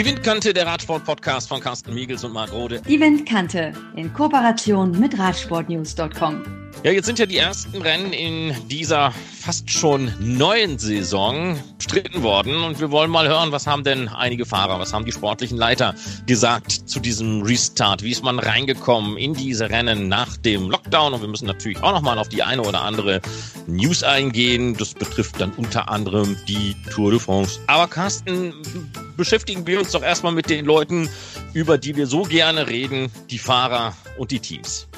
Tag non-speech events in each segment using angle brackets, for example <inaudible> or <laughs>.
Die Windkante, der Radsport-Podcast von Carsten Miegels und Marc Rode. Die Windkante in Kooperation mit Radsportnews.com. Ja, jetzt sind ja die ersten Rennen in dieser fast schon neuen Saison bestritten worden und wir wollen mal hören, was haben denn einige Fahrer, was haben die sportlichen Leiter gesagt zu diesem Restart? Wie ist man reingekommen in diese Rennen nach dem Lockdown? Und wir müssen natürlich auch nochmal auf die eine oder andere News eingehen. Das betrifft dann unter anderem die Tour de France. Aber Carsten, beschäftigen wir uns doch erstmal mit den Leuten, über die wir so gerne reden, die Fahrer und die Teams.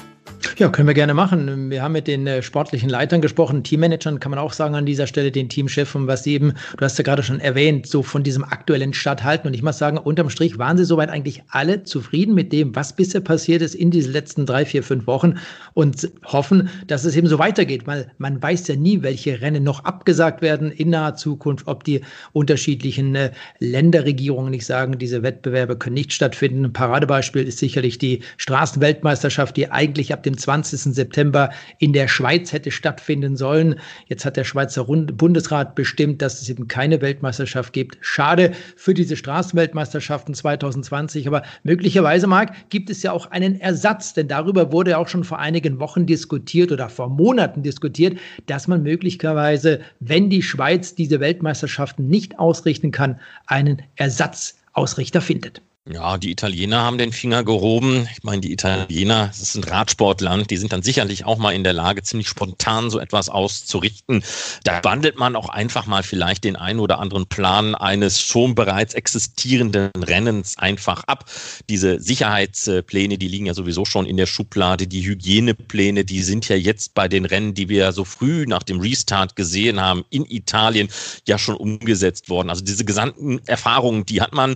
Ja, können wir gerne machen. Wir haben mit den äh, sportlichen Leitern gesprochen, Teammanagern kann man auch sagen an dieser Stelle, den Teamchef und was sie eben, du hast ja gerade schon erwähnt, so von diesem aktuellen Start halten. Und ich muss sagen, unterm Strich waren sie soweit eigentlich alle zufrieden mit dem, was bisher passiert ist in diesen letzten drei, vier, fünf Wochen und hoffen, dass es eben so weitergeht, weil man weiß ja nie, welche Rennen noch abgesagt werden in naher Zukunft, ob die unterschiedlichen äh, Länderregierungen nicht sagen, diese Wettbewerbe können nicht stattfinden. Ein Paradebeispiel ist sicherlich die Straßenweltmeisterschaft, die eigentlich ab dem 20. September in der Schweiz hätte stattfinden sollen. Jetzt hat der Schweizer Bundesrat bestimmt, dass es eben keine Weltmeisterschaft gibt. Schade für diese Straßenweltmeisterschaften 2020, aber möglicherweise, Marc, gibt es ja auch einen Ersatz, denn darüber wurde auch schon vor einigen Wochen diskutiert oder vor Monaten diskutiert, dass man möglicherweise, wenn die Schweiz diese Weltmeisterschaften nicht ausrichten kann, einen Ersatzausrichter findet. Ja, die Italiener haben den Finger gehoben. Ich meine, die Italiener, das ist ein Radsportland, die sind dann sicherlich auch mal in der Lage, ziemlich spontan so etwas auszurichten. Da wandelt man auch einfach mal vielleicht den einen oder anderen Plan eines schon bereits existierenden Rennens einfach ab. Diese Sicherheitspläne, die liegen ja sowieso schon in der Schublade. Die Hygienepläne, die sind ja jetzt bei den Rennen, die wir so früh nach dem Restart gesehen haben, in Italien ja schon umgesetzt worden. Also diese gesamten Erfahrungen, die hat man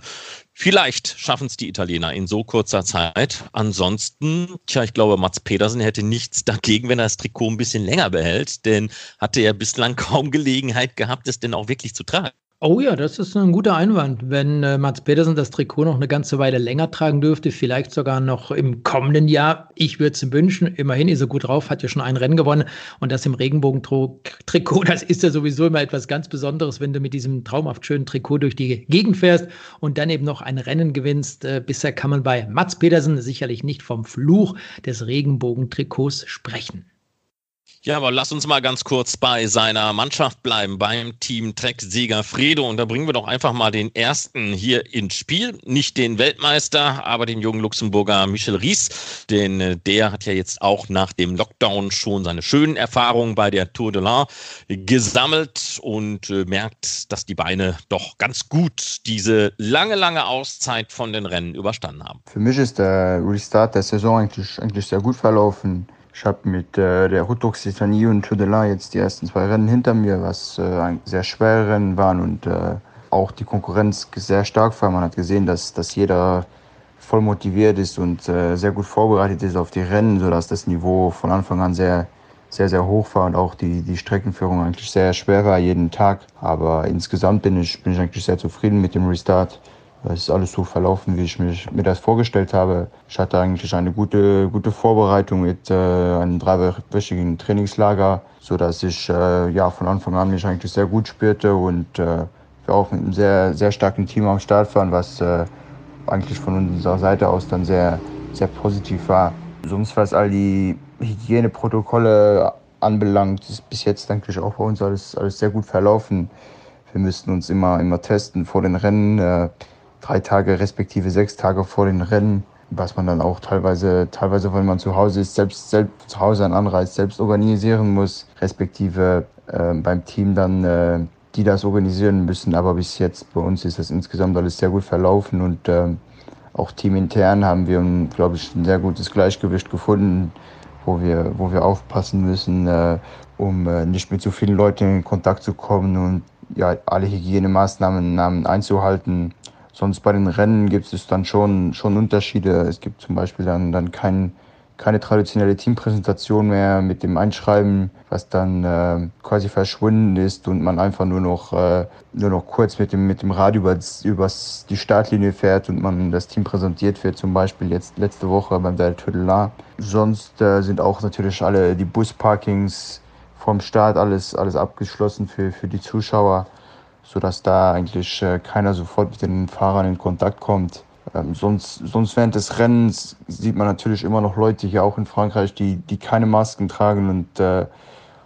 Vielleicht schaffen es die Italiener in so kurzer Zeit. Ansonsten, tja, ich glaube, Mats Pedersen hätte nichts dagegen, wenn er das Trikot ein bisschen länger behält, denn hatte er bislang <laughs> kaum Gelegenheit gehabt, es denn auch wirklich zu tragen. Oh ja, das ist ein guter Einwand. Wenn äh, Mats Pedersen das Trikot noch eine ganze Weile länger tragen dürfte, vielleicht sogar noch im kommenden Jahr, ich würde es ihm wünschen. Immerhin ist er gut drauf, hat ja schon ein Rennen gewonnen. Und das im Regenbogen-Trikot, das ist ja sowieso immer etwas ganz Besonderes, wenn du mit diesem traumhaft schönen Trikot durch die Gegend fährst und dann eben noch ein Rennen gewinnst. Äh, bisher kann man bei Mats Pedersen sicherlich nicht vom Fluch des Regenbogen-Trikots sprechen. Ja, aber lass uns mal ganz kurz bei seiner Mannschaft bleiben, beim Team Trek-Sieger Fredo. Und da bringen wir doch einfach mal den ersten hier ins Spiel. Nicht den Weltmeister, aber den jungen Luxemburger Michel Ries. Denn äh, der hat ja jetzt auch nach dem Lockdown schon seine schönen Erfahrungen bei der Tour de l'Ain gesammelt und äh, merkt, dass die Beine doch ganz gut diese lange, lange Auszeit von den Rennen überstanden haben. Für mich ist der Restart der Saison eigentlich, eigentlich sehr gut verlaufen. Ich habe mit äh, der Route d'Occitanie und Tour de la jetzt die ersten zwei Rennen hinter mir, was äh, sehr schwere Rennen waren und äh, auch die Konkurrenz sehr stark war. Man hat gesehen, dass, dass jeder voll motiviert ist und äh, sehr gut vorbereitet ist auf die Rennen, sodass das Niveau von Anfang an sehr, sehr, sehr hoch war und auch die, die Streckenführung eigentlich sehr schwer war jeden Tag. Aber insgesamt bin ich, bin ich eigentlich sehr zufrieden mit dem Restart. Es ist alles so verlaufen, wie ich mir das vorgestellt habe. Ich hatte eigentlich eine gute, gute Vorbereitung mit äh, einem dreiwöchigen Trainingslager, so dass ich äh, ja, von Anfang an mich eigentlich sehr gut spürte und äh, wir auch mit einem sehr, sehr starken Team am Start waren, was äh, eigentlich von unserer Seite aus dann sehr, sehr positiv war. Sonst was all die Hygieneprotokolle anbelangt, ist bis jetzt eigentlich auch bei uns alles, alles sehr gut verlaufen. Wir müssten uns immer, immer testen vor den Rennen. Drei Tage respektive sechs Tage vor den Rennen, was man dann auch teilweise, teilweise, wenn man zu Hause ist, selbst, selbst zu Hause einen Anreiz selbst organisieren muss, respektive äh, beim Team dann äh, die das organisieren müssen. Aber bis jetzt bei uns ist das insgesamt alles sehr gut verlaufen und äh, auch teamintern haben wir, glaube ich, ein sehr gutes Gleichgewicht gefunden, wo wir, wo wir aufpassen müssen, äh, um äh, nicht mit so vielen Leuten in Kontakt zu kommen und ja, alle Hygienemaßnahmen einzuhalten. Sonst bei den Rennen gibt es dann schon, schon Unterschiede. Es gibt zum Beispiel dann, dann kein, keine traditionelle Teampräsentation mehr mit dem Einschreiben, was dann äh, quasi verschwunden ist und man einfach nur noch, äh, nur noch kurz mit dem, mit dem Rad über übers die Startlinie fährt und man das Team präsentiert wird, zum Beispiel jetzt letzte Woche beim Del Tüdelar. Sonst äh, sind auch natürlich alle die Busparkings vom Start alles, alles abgeschlossen für, für die Zuschauer sodass da eigentlich äh, keiner sofort mit den Fahrern in Kontakt kommt. Ähm, sonst, sonst während des Rennens sieht man natürlich immer noch Leute hier auch in Frankreich, die, die keine Masken tragen und äh,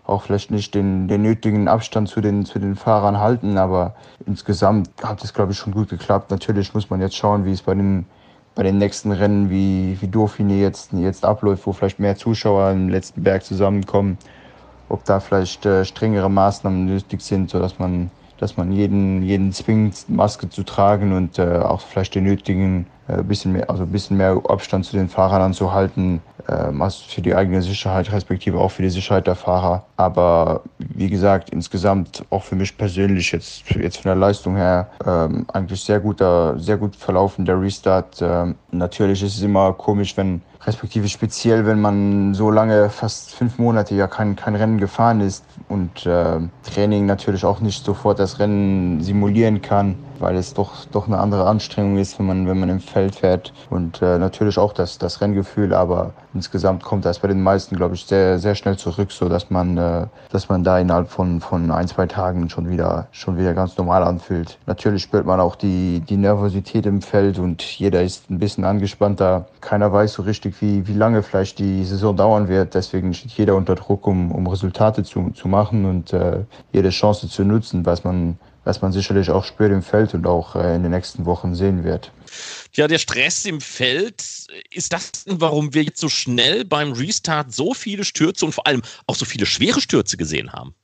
auch vielleicht nicht den, den nötigen Abstand zu den, zu den Fahrern halten. Aber insgesamt hat es, glaube ich, schon gut geklappt. Natürlich muss man jetzt schauen, wie es bei den, bei den nächsten Rennen wie, wie Dauphiné jetzt, jetzt abläuft, wo vielleicht mehr Zuschauer im letzten Berg zusammenkommen. Ob da vielleicht äh, strengere Maßnahmen nötig sind, sodass man dass man jeden, jeden zwingt, Maske zu tragen und äh, auch vielleicht den nötigen äh, bisschen mehr, also bisschen mehr Abstand zu den Fahrern anzuhalten, äh, für die eigene Sicherheit, respektive auch für die Sicherheit der Fahrer. Aber wie gesagt, insgesamt auch für mich persönlich jetzt, jetzt von der Leistung her ähm, eigentlich sehr guter, sehr gut verlaufen der Restart. Ähm, natürlich ist es immer komisch, wenn respektive speziell, wenn man so lange, fast fünf Monate ja kein, kein Rennen gefahren ist und äh, Training natürlich auch nicht sofort das Rennen simulieren kann weil es doch, doch eine andere Anstrengung ist, wenn man, wenn man im Feld fährt. Und äh, natürlich auch das, das Renngefühl, aber insgesamt kommt das bei den meisten, glaube ich, sehr, sehr schnell zurück, so dass man, äh, dass man da innerhalb von, von ein, zwei Tagen schon wieder, schon wieder ganz normal anfühlt. Natürlich spürt man auch die, die Nervosität im Feld und jeder ist ein bisschen angespannter. Keiner weiß so richtig, wie, wie lange vielleicht die Saison dauern wird. Deswegen steht jeder unter Druck, um, um Resultate zu, zu machen und äh, jede Chance zu nutzen, was man, was man sicherlich auch spürt im Feld und auch äh, in den nächsten Wochen sehen wird. Ja, der Stress im Feld, ist das, warum wir jetzt so schnell beim Restart so viele Stürze und vor allem auch so viele schwere Stürze gesehen haben?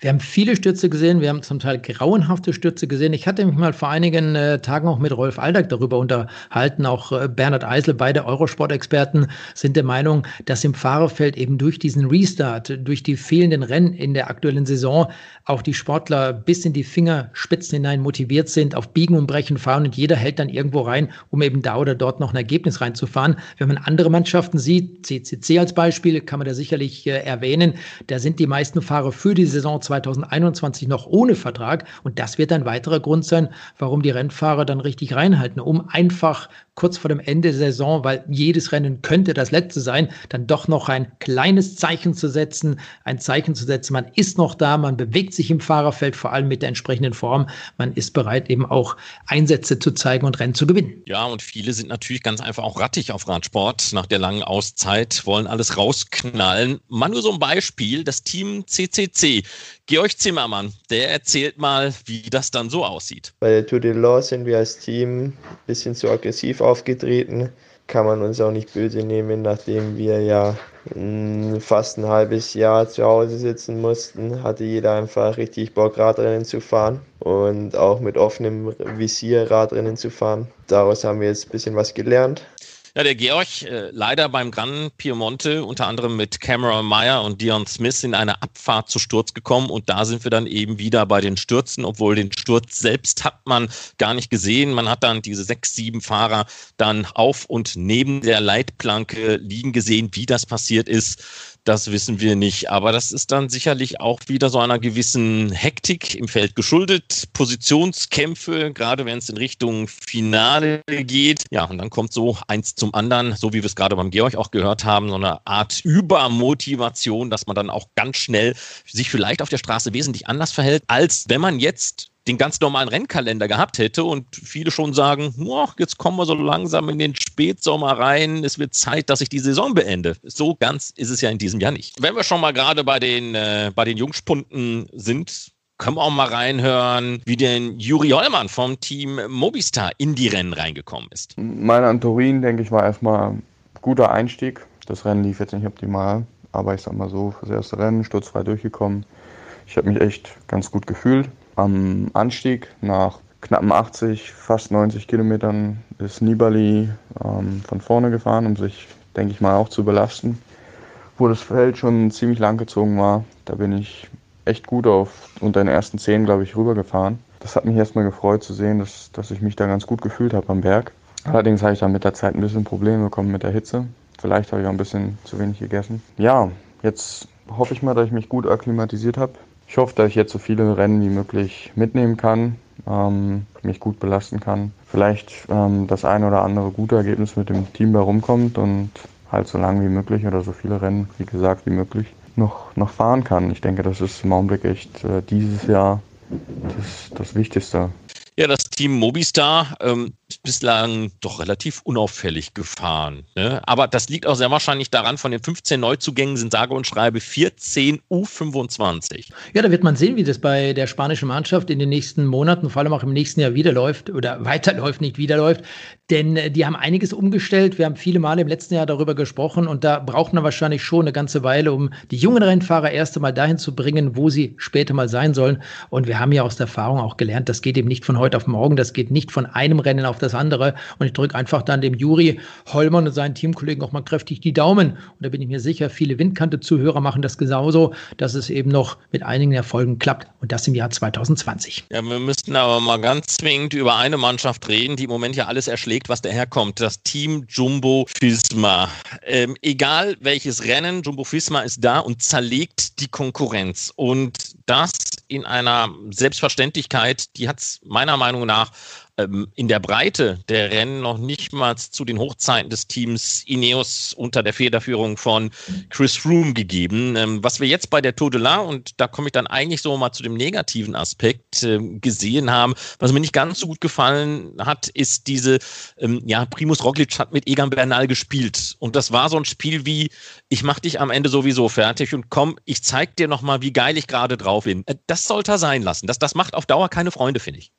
Wir haben viele Stürze gesehen, wir haben zum Teil grauenhafte Stürze gesehen. Ich hatte mich mal vor einigen äh, Tagen auch mit Rolf Aldag darüber unterhalten. Auch äh, Bernhard Eisel, beide Eurosport-Experten, sind der Meinung, dass im Fahrerfeld eben durch diesen Restart, durch die fehlenden Rennen in der aktuellen Saison auch die Sportler bis in die Fingerspitzen hinein motiviert sind, auf Biegen und Brechen fahren und jeder hält dann irgendwo rein, um eben da oder dort noch ein Ergebnis reinzufahren. Wenn man andere Mannschaften sieht, CCC als Beispiel, kann man da sicherlich äh, erwähnen, da sind die meisten Fahrer für die Saison Saison 2021 noch ohne Vertrag. Und das wird ein weiterer Grund sein, warum die Rennfahrer dann richtig reinhalten, um einfach kurz vor dem Ende der Saison, weil jedes Rennen könnte das letzte sein, dann doch noch ein kleines Zeichen zu setzen, ein Zeichen zu setzen, man ist noch da, man bewegt sich im Fahrerfeld, vor allem mit der entsprechenden Form, man ist bereit eben auch Einsätze zu zeigen und Rennen zu gewinnen. Ja, und viele sind natürlich ganz einfach auch rattig auf Radsport nach der langen Auszeit, wollen alles rausknallen. Mal nur so ein Beispiel, das Team CCC. Georg Zimmermann, der erzählt mal, wie das dann so aussieht. Bei der Tour de Law sind wir als Team ein bisschen zu aggressiv aufgetreten. Kann man uns auch nicht böse nehmen, nachdem wir ja hm, fast ein halbes Jahr zu Hause sitzen mussten, hatte jeder einfach richtig Bock, Radrennen zu fahren und auch mit offenem Visier Radrennen zu fahren. Daraus haben wir jetzt ein bisschen was gelernt. Ja, der Georg äh, leider beim Gran Piemonte unter anderem mit Cameron Meyer und Dion Smith in einer Abfahrt zu Sturz gekommen und da sind wir dann eben wieder bei den Stürzen, obwohl den Sturz selbst hat man gar nicht gesehen. Man hat dann diese sechs, sieben Fahrer dann auf und neben der Leitplanke liegen gesehen, wie das passiert ist. Das wissen wir nicht. Aber das ist dann sicherlich auch wieder so einer gewissen Hektik im Feld geschuldet. Positionskämpfe, gerade wenn es in Richtung Finale geht. Ja, und dann kommt so eins zum anderen, so wie wir es gerade beim Georg auch gehört haben, so eine Art Übermotivation, dass man dann auch ganz schnell sich vielleicht auf der Straße wesentlich anders verhält, als wenn man jetzt den ganz normalen Rennkalender gehabt hätte und viele schon sagen, jetzt kommen wir so langsam in den Spätsommer rein, es wird Zeit, dass ich die Saison beende. So ganz ist es ja in diesem Jahr nicht. Wenn wir schon mal gerade bei den, äh, bei den Jungspunten sind, können wir auch mal reinhören, wie denn Juri Hollmann vom Team Mobistar in die Rennen reingekommen ist. Meine an Turin, denke ich, war erstmal guter Einstieg. Das Rennen lief jetzt nicht optimal, aber ich sag mal so, fürs erste Rennen sturzfrei durchgekommen. Ich habe mich echt ganz gut gefühlt. Am Anstieg nach knappen 80, fast 90 Kilometern ist Nibali ähm, von vorne gefahren, um sich, denke ich mal, auch zu belasten. Wo das Feld schon ziemlich lang gezogen war, da bin ich echt gut auf unter den ersten 10, glaube ich, rübergefahren. Das hat mich erstmal gefreut zu sehen, dass, dass ich mich da ganz gut gefühlt habe am Berg. Allerdings habe ich dann mit der Zeit ein bisschen Probleme bekommen mit der Hitze. Vielleicht habe ich auch ein bisschen zu wenig gegessen. Ja, jetzt hoffe ich mal, dass ich mich gut akklimatisiert habe. Ich hoffe, dass ich jetzt so viele Rennen wie möglich mitnehmen kann, ähm, mich gut belasten kann. Vielleicht ähm, das eine oder andere gute Ergebnis mit dem Team herumkommt und halt so lange wie möglich oder so viele Rennen, wie gesagt, wie möglich noch, noch fahren kann. Ich denke, das ist im Augenblick echt äh, dieses Jahr das, das Wichtigste. Ja, das Team Mobistar ähm, ist bislang doch relativ unauffällig gefahren. Ne? Aber das liegt auch sehr wahrscheinlich daran, von den 15 Neuzugängen sind sage und schreibe 14 U25. Ja, da wird man sehen, wie das bei der spanischen Mannschaft in den nächsten Monaten, vor allem auch im nächsten Jahr wieder läuft oder <laughs> weiterläuft, nicht wieder läuft. Denn äh, die haben einiges umgestellt. Wir haben viele Male im letzten Jahr darüber gesprochen und da braucht man wahrscheinlich schon eine ganze Weile, um die jungen Rennfahrer erst einmal dahin zu bringen, wo sie später mal sein sollen. Und wir haben ja aus der Erfahrung auch gelernt, das geht eben nicht von heute heute auf morgen. Das geht nicht von einem Rennen auf das andere. Und ich drücke einfach dann dem Juri Hollmann und seinen Teamkollegen auch mal kräftig die Daumen. Und da bin ich mir sicher, viele Windkante-Zuhörer machen das genauso, dass es eben noch mit einigen Erfolgen klappt. Und das im Jahr 2020. Ja, wir müssten aber mal ganz zwingend über eine Mannschaft reden, die im Moment ja alles erschlägt, was daherkommt. Das Team Jumbo Fisma. Ähm, egal welches Rennen, Jumbo Fisma ist da und zerlegt die Konkurrenz. Und das in einer Selbstverständlichkeit, die hat es meiner Meinung nach ähm, in der Breite der Rennen noch nicht mal zu den Hochzeiten des Teams Ineos unter der Federführung von Chris Froome gegeben. Ähm, was wir jetzt bei der Tour de La, und da komme ich dann eigentlich so mal zu dem negativen Aspekt äh, gesehen haben, was mir nicht ganz so gut gefallen hat, ist diese, ähm, ja, Primus Roglic hat mit Egan Bernal gespielt. Und das war so ein Spiel wie, ich mach dich am Ende sowieso fertig und komm, ich zeig dir nochmal, wie geil ich gerade drauf bin. Äh, das sollte er sein lassen. Das, das macht auf Dauer keine Freunde, finde ich.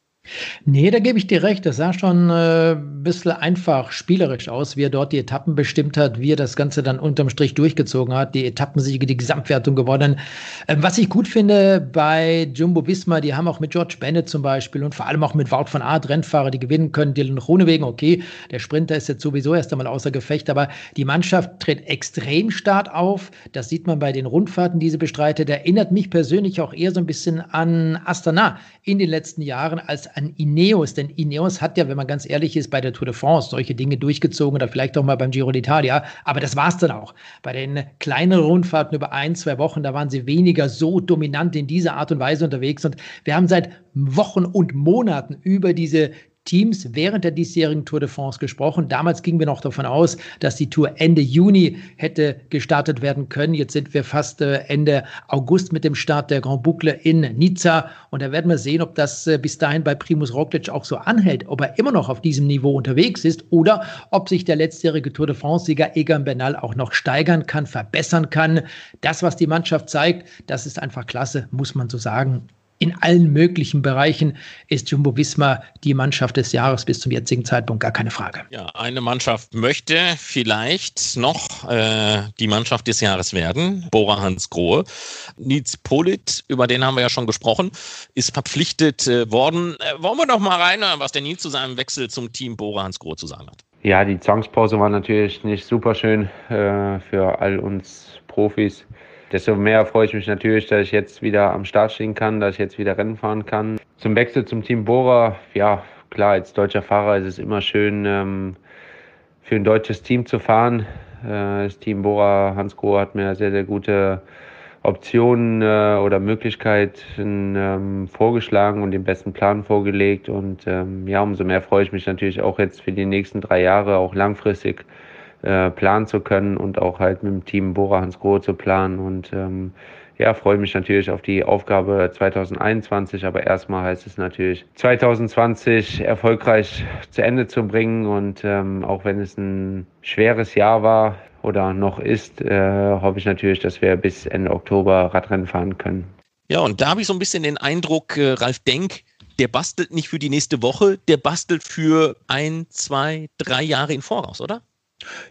Nee, da gebe ich dir recht. Das sah schon äh, ein bisschen einfach spielerisch aus, wie er dort die Etappen bestimmt hat, wie er das Ganze dann unterm Strich durchgezogen hat, die Etappensiege, die Gesamtwertung gewonnen. Ähm, was ich gut finde bei Jumbo Visma, die haben auch mit George Bennett zum Beispiel und vor allem auch mit Wout van Aert Rennfahrer, die gewinnen können. Dylan Groenewegen, okay, der Sprinter ist jetzt sowieso erst einmal außer Gefecht, aber die Mannschaft tritt extrem stark auf. Das sieht man bei den Rundfahrten, die sie bestreitet. Erinnert mich persönlich auch eher so ein bisschen an Astana in den letzten Jahren als an Ineos, denn Ineos hat ja, wenn man ganz ehrlich ist, bei der Tour de France solche Dinge durchgezogen oder vielleicht auch mal beim Giro d'Italia, aber das war es dann auch. Bei den kleineren Rundfahrten über ein, zwei Wochen, da waren sie weniger so dominant in dieser Art und Weise unterwegs und wir haben seit Wochen und Monaten über diese Teams während der diesjährigen Tour de France gesprochen. Damals gingen wir noch davon aus, dass die Tour Ende Juni hätte gestartet werden können. Jetzt sind wir fast äh, Ende August mit dem Start der Grand Boucle in Nizza. Und da werden wir sehen, ob das äh, bis dahin bei Primus Roglic auch so anhält, ob er immer noch auf diesem Niveau unterwegs ist oder ob sich der letztjährige Tour de France-Sieger Egan Bernal auch noch steigern kann, verbessern kann. Das, was die Mannschaft zeigt, das ist einfach klasse, muss man so sagen in allen möglichen Bereichen ist Jumbo Visma die Mannschaft des Jahres bis zum jetzigen Zeitpunkt, gar keine Frage. Ja, eine Mannschaft möchte vielleicht noch äh, die Mannschaft des Jahres werden, Bora Hans Grohe. Nils Polit, über den haben wir ja schon gesprochen, ist verpflichtet äh, worden. Äh, wollen wir doch mal rein, was der Nils zu seinem Wechsel zum Team Bora Hans Grohe zu sagen hat. Ja, die Zwangspause war natürlich nicht super schön äh, für all uns Profis. Desto mehr freue ich mich natürlich, dass ich jetzt wieder am Start stehen kann, dass ich jetzt wieder Rennen fahren kann. Zum Wechsel zum Team Bora, ja, klar, als deutscher Fahrer ist es immer schön, ähm, für ein deutsches Team zu fahren. Äh, das Team Bora Hans Grohe hat mir sehr, sehr gute Optionen äh, oder Möglichkeiten ähm, vorgeschlagen und den besten Plan vorgelegt. Und ähm, ja, umso mehr freue ich mich natürlich auch jetzt für die nächsten drei Jahre, auch langfristig äh, planen zu können und auch halt mit dem Team Bora Hans zu planen. Und ähm, ja, freue mich natürlich auf die Aufgabe 2021, aber erstmal heißt es natürlich 2020 erfolgreich zu Ende zu bringen. Und ähm, auch wenn es ein schweres Jahr war oder noch ist, äh, hoffe ich natürlich, dass wir bis Ende Oktober Radrennen fahren können. Ja, und da habe ich so ein bisschen den Eindruck, äh, Ralf Denk, der bastelt nicht für die nächste Woche, der bastelt für ein, zwei, drei Jahre in Voraus, oder?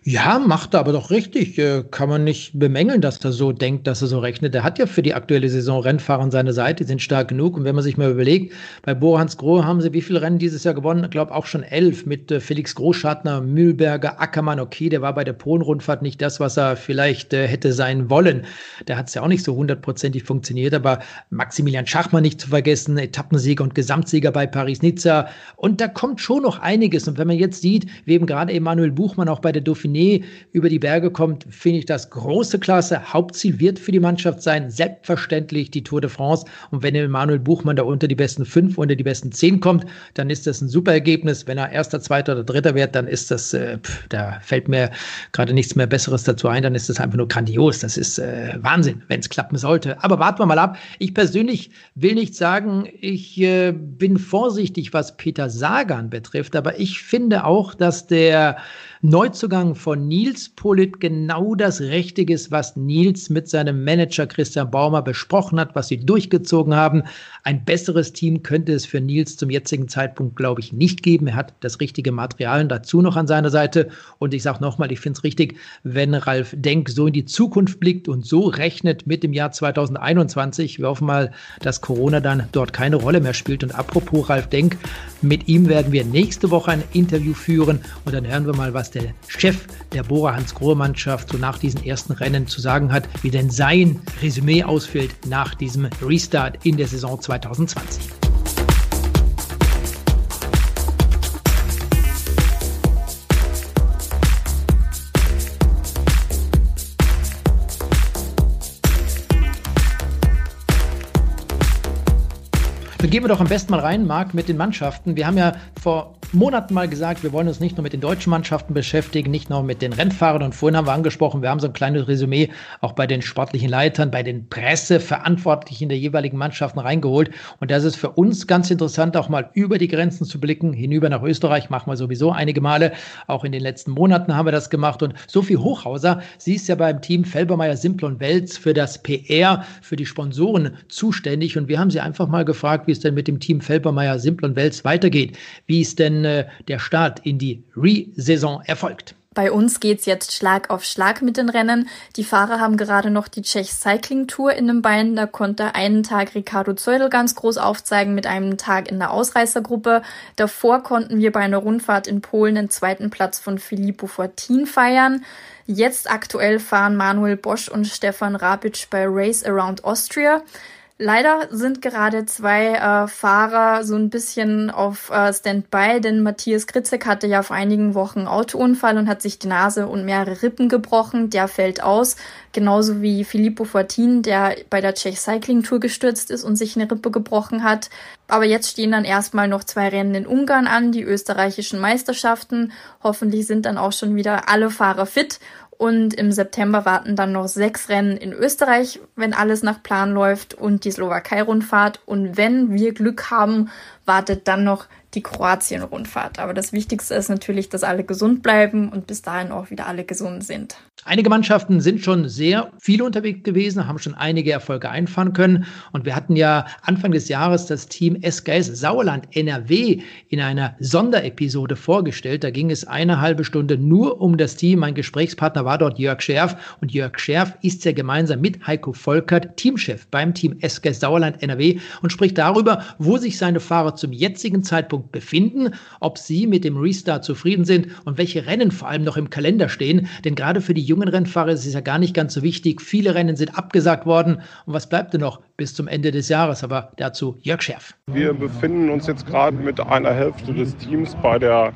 Ja, macht er aber doch richtig. Äh, kann man nicht bemängeln, dass er so denkt, dass er so rechnet. Er hat ja für die aktuelle Saison Rennfahrer an seiner Seite, die sind stark genug. Und wenn man sich mal überlegt, bei Bohans Grohe haben sie wie viele Rennen dieses Jahr gewonnen? Ich glaube auch schon elf mit äh, Felix Großschartner, Mühlberger, Ackermann. Okay, der war bei der Polen-Rundfahrt nicht das, was er vielleicht äh, hätte sein wollen. Der hat es ja auch nicht so hundertprozentig funktioniert. Aber Maximilian Schachmann nicht zu vergessen, Etappensieger und Gesamtsieger bei Paris-Nizza. Und da kommt schon noch einiges. Und wenn man jetzt sieht, wie eben gerade Emanuel Buchmann auch bei der der Dauphiné über die Berge kommt, finde ich das große Klasse. Hauptziel wird für die Mannschaft sein, selbstverständlich die Tour de France. Und wenn Emanuel Buchmann da unter die besten fünf, unter die besten zehn kommt, dann ist das ein super Ergebnis. Wenn er erster, zweiter oder dritter wird, dann ist das, äh, pff, da fällt mir gerade nichts mehr Besseres dazu ein, dann ist das einfach nur grandios. Das ist äh, Wahnsinn, wenn es klappen sollte. Aber warten wir mal ab. Ich persönlich will nicht sagen, ich äh, bin vorsichtig, was Peter Sagan betrifft, aber ich finde auch, dass der Neuzugang von Nils Polit genau das Richtige ist, was Nils mit seinem Manager Christian Baumer besprochen hat, was sie durchgezogen haben. Ein besseres Team könnte es für Nils zum jetzigen Zeitpunkt, glaube ich, nicht geben. Er hat das richtige Material dazu noch an seiner Seite. Und ich sage nochmal, ich finde es richtig, wenn Ralf Denk so in die Zukunft blickt und so rechnet mit dem Jahr 2021. Wir hoffen mal, dass Corona dann dort keine Rolle mehr spielt. Und apropos Ralf Denk, mit ihm werden wir nächste Woche ein Interview führen und dann hören wir mal, was was der Chef der Bora Hans Grohe Mannschaft so nach diesen ersten Rennen zu sagen hat, wie denn sein Resümee ausfällt nach diesem Restart in der Saison 2020. Dann gehen wir doch am besten mal rein, Marc, mit den Mannschaften. Wir haben ja vor Monaten mal gesagt, wir wollen uns nicht nur mit den deutschen Mannschaften beschäftigen, nicht nur mit den Rennfahrern. Und vorhin haben wir angesprochen, wir haben so ein kleines Resümee auch bei den sportlichen Leitern, bei den Presseverantwortlichen der jeweiligen Mannschaften reingeholt. Und das ist für uns ganz interessant, auch mal über die Grenzen zu blicken, hinüber nach Österreich. Machen wir sowieso einige Male. Auch in den letzten Monaten haben wir das gemacht. Und Sophie Hochhauser, sie ist ja beim Team Felbermeier, Simple und Welz für das PR, für die Sponsoren zuständig. Und wir haben sie einfach mal gefragt, wie es denn mit dem Team Felbermeier, Simple und Wels weitergeht, wie ist denn äh, der Start in die Re-Saison erfolgt. Bei uns geht's jetzt Schlag auf Schlag mit den Rennen. Die Fahrer haben gerade noch die Czech Cycling Tour in den Beinen. Da konnte einen Tag Ricardo Zeudel ganz groß aufzeigen mit einem Tag in der Ausreißergruppe. Davor konnten wir bei einer Rundfahrt in Polen den zweiten Platz von Filippo Fortin feiern. Jetzt aktuell fahren Manuel Bosch und Stefan Rapic bei Race Around Austria. Leider sind gerade zwei äh, Fahrer so ein bisschen auf äh, Standby, denn Matthias Kritzek hatte ja vor einigen Wochen Autounfall und hat sich die Nase und mehrere Rippen gebrochen. Der fällt aus, genauso wie Filippo Fortin, der bei der Czech Cycling Tour gestürzt ist und sich eine Rippe gebrochen hat. Aber jetzt stehen dann erstmal noch zwei Rennen in Ungarn an, die österreichischen Meisterschaften. Hoffentlich sind dann auch schon wieder alle Fahrer fit und im September warten dann noch sechs Rennen in Österreich, wenn alles nach Plan läuft und die Slowakei-Rundfahrt. Und wenn wir Glück haben, wartet dann noch die Kroatien-Rundfahrt. Aber das Wichtigste ist natürlich, dass alle gesund bleiben und bis dahin auch wieder alle gesund sind. Einige Mannschaften sind schon sehr viel unterwegs gewesen, haben schon einige Erfolge einfahren können. Und wir hatten ja Anfang des Jahres das Team SKS Sauerland NRW in einer Sonderepisode vorgestellt. Da ging es eine halbe Stunde nur um das Team. Mein Gesprächspartner war dort Jörg Scherf. Und Jörg Scherf ist ja gemeinsam mit Heiko Volkert Teamchef beim Team SKS Sauerland NRW und spricht darüber, wo sich seine Fahrer zum jetzigen Zeitpunkt befinden, ob sie mit dem Restart zufrieden sind und welche Rennen vor allem noch im Kalender stehen. Denn gerade für die jungen Rennfahrer ist es ja gar nicht ganz so wichtig. Viele Rennen sind abgesagt worden. Und was bleibt denn noch bis zum Ende des Jahres? Aber dazu Jörg Scherf. Wir befinden uns jetzt gerade mit einer Hälfte des Teams bei der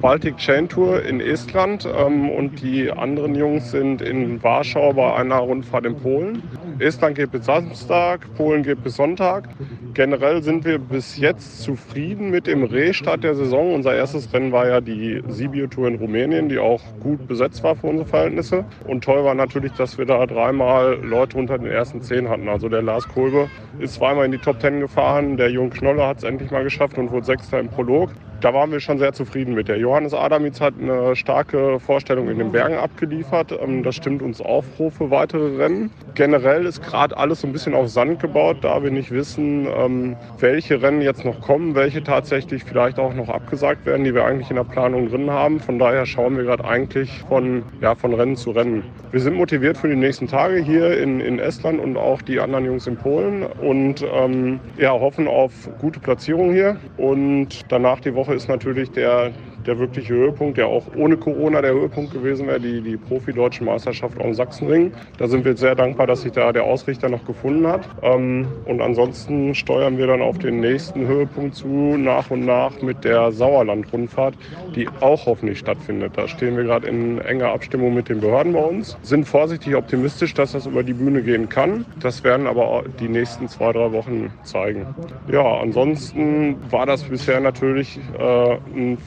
Baltic Chain Tour in Estland ähm, und die anderen Jungs sind in Warschau bei einer Rundfahrt in Polen. Estland geht bis Samstag, Polen geht bis Sonntag. Generell sind wir bis jetzt zufrieden mit dem Restart der Saison. Unser erstes Rennen war ja die Sibiu Tour in Rumänien, die auch gut besetzt war für unsere Verhältnisse. Und toll war natürlich, dass wir da dreimal Leute unter den ersten zehn hatten. Also der Lars Kolbe ist zweimal in die Top Ten gefahren, der Jung Knolle hat es endlich mal geschafft und wurde Sechster im Prolog da waren wir schon sehr zufrieden mit. Der Johannes Adamitz hat eine starke Vorstellung in den Bergen abgeliefert. Ähm, das stimmt uns auf für weitere Rennen. Generell ist gerade alles so ein bisschen auf Sand gebaut, da wir nicht wissen, ähm, welche Rennen jetzt noch kommen, welche tatsächlich vielleicht auch noch abgesagt werden, die wir eigentlich in der Planung drin haben. Von daher schauen wir gerade eigentlich von, ja, von Rennen zu Rennen. Wir sind motiviert für die nächsten Tage hier in, in Estland und auch die anderen Jungs in Polen und ähm, ja, hoffen auf gute Platzierung hier. Und danach die Woche ist natürlich der der wirkliche Höhepunkt, der auch ohne Corona der Höhepunkt gewesen wäre, die, die Profi-Deutschen Meisterschaft am Sachsenring. Da sind wir sehr dankbar, dass sich da der Ausrichter noch gefunden hat. Ähm, und ansonsten steuern wir dann auf den nächsten Höhepunkt zu, nach und nach mit der Sauerland-Rundfahrt, die auch hoffentlich stattfindet. Da stehen wir gerade in enger Abstimmung mit den Behörden bei uns, sind vorsichtig optimistisch, dass das über die Bühne gehen kann. Das werden aber die nächsten zwei, drei Wochen zeigen. Ja, ansonsten war das bisher natürlich äh, ein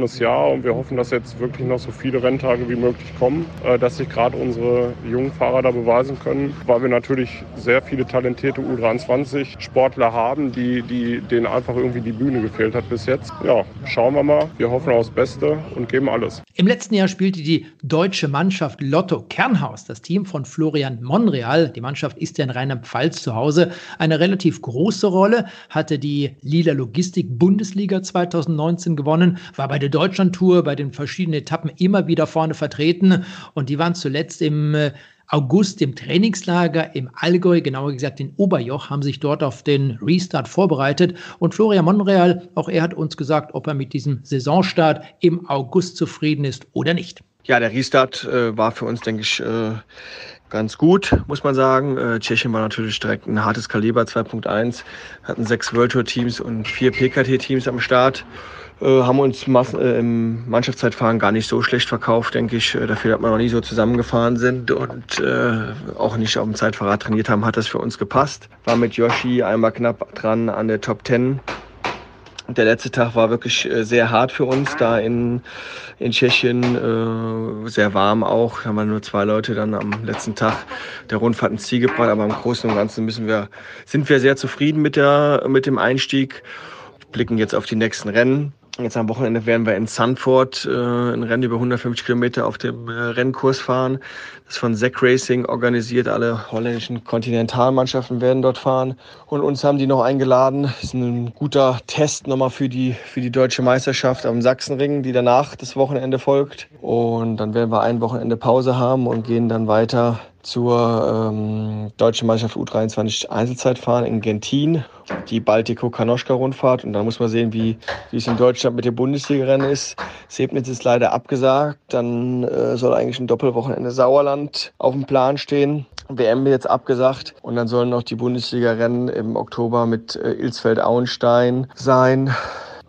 verlorenes Jahr und wir hoffen, dass jetzt wirklich noch so viele Renntage wie möglich kommen, äh, dass sich gerade unsere jungen Fahrer da beweisen können, weil wir natürlich sehr viele talentierte U23-Sportler haben, die, die denen einfach irgendwie die Bühne gefehlt hat bis jetzt. Ja, schauen wir mal. Wir hoffen aufs Beste und geben alles. Im letzten Jahr spielte die deutsche Mannschaft Lotto Kernhaus, das Team von Florian Monreal, die Mannschaft ist ja in Rheinland-Pfalz zu Hause, eine relativ große Rolle, hatte die Lila Logistik Bundesliga 2019 gewonnen, war bei der Deutschlandtour bei den verschiedenen Etappen immer wieder vorne vertreten und die waren zuletzt im äh, August im Trainingslager im Allgäu, genauer gesagt in Oberjoch, haben sich dort auf den Restart vorbereitet. Und Florian Monreal, auch er hat uns gesagt, ob er mit diesem Saisonstart im August zufrieden ist oder nicht. Ja, der Restart äh, war für uns, denke ich, äh, ganz gut, muss man sagen. Äh, Tschechien war natürlich direkt ein hartes Kaliber 2.1, hatten sechs World Tour Teams und vier PKT-Teams am Start. Äh, haben uns äh, im Mannschaftszeitfahren gar nicht so schlecht verkauft, denke ich. Äh, dafür, dass wir noch nie so zusammengefahren sind und äh, auch nicht auf dem Zeitfahrrad trainiert haben, hat das für uns gepasst. War mit Yoshi einmal knapp dran an der Top 10 der letzte Tag war wirklich sehr hart für uns da in, in Tschechien, äh, sehr warm auch. Haben wir nur zwei Leute dann am letzten Tag der Rundfahrt ins Ziel gebracht, aber im Großen und Ganzen müssen wir, sind wir sehr zufrieden mit, der, mit dem Einstieg. Blicken jetzt auf die nächsten Rennen. Jetzt am Wochenende werden wir in Sanford äh, ein Rennen über 150 Kilometer auf dem äh, Rennkurs fahren. Das ist von Zack Racing organisiert. Alle holländischen Kontinentalmannschaften werden dort fahren. Und uns haben die noch eingeladen. Das ist ein guter Test nochmal für die, für die deutsche Meisterschaft am Sachsenring, die danach das Wochenende folgt. Und dann werden wir ein Wochenende Pause haben und gehen dann weiter zur ähm, deutschen Meisterschaft U23 Einzelzeitfahren in Gentin, die Baltico-Kanoschka-Rundfahrt. Und dann muss man sehen, wie, wie es in Deutschland mit dem Bundesliga-Rennen ist. Sebnitz ist leider abgesagt. Dann äh, soll eigentlich ein Doppelwochenende Sauerland auf dem Plan stehen. WM jetzt abgesagt. Und dann sollen noch die Bundesliga-Rennen im Oktober mit äh, Ilsfeld-Auenstein sein.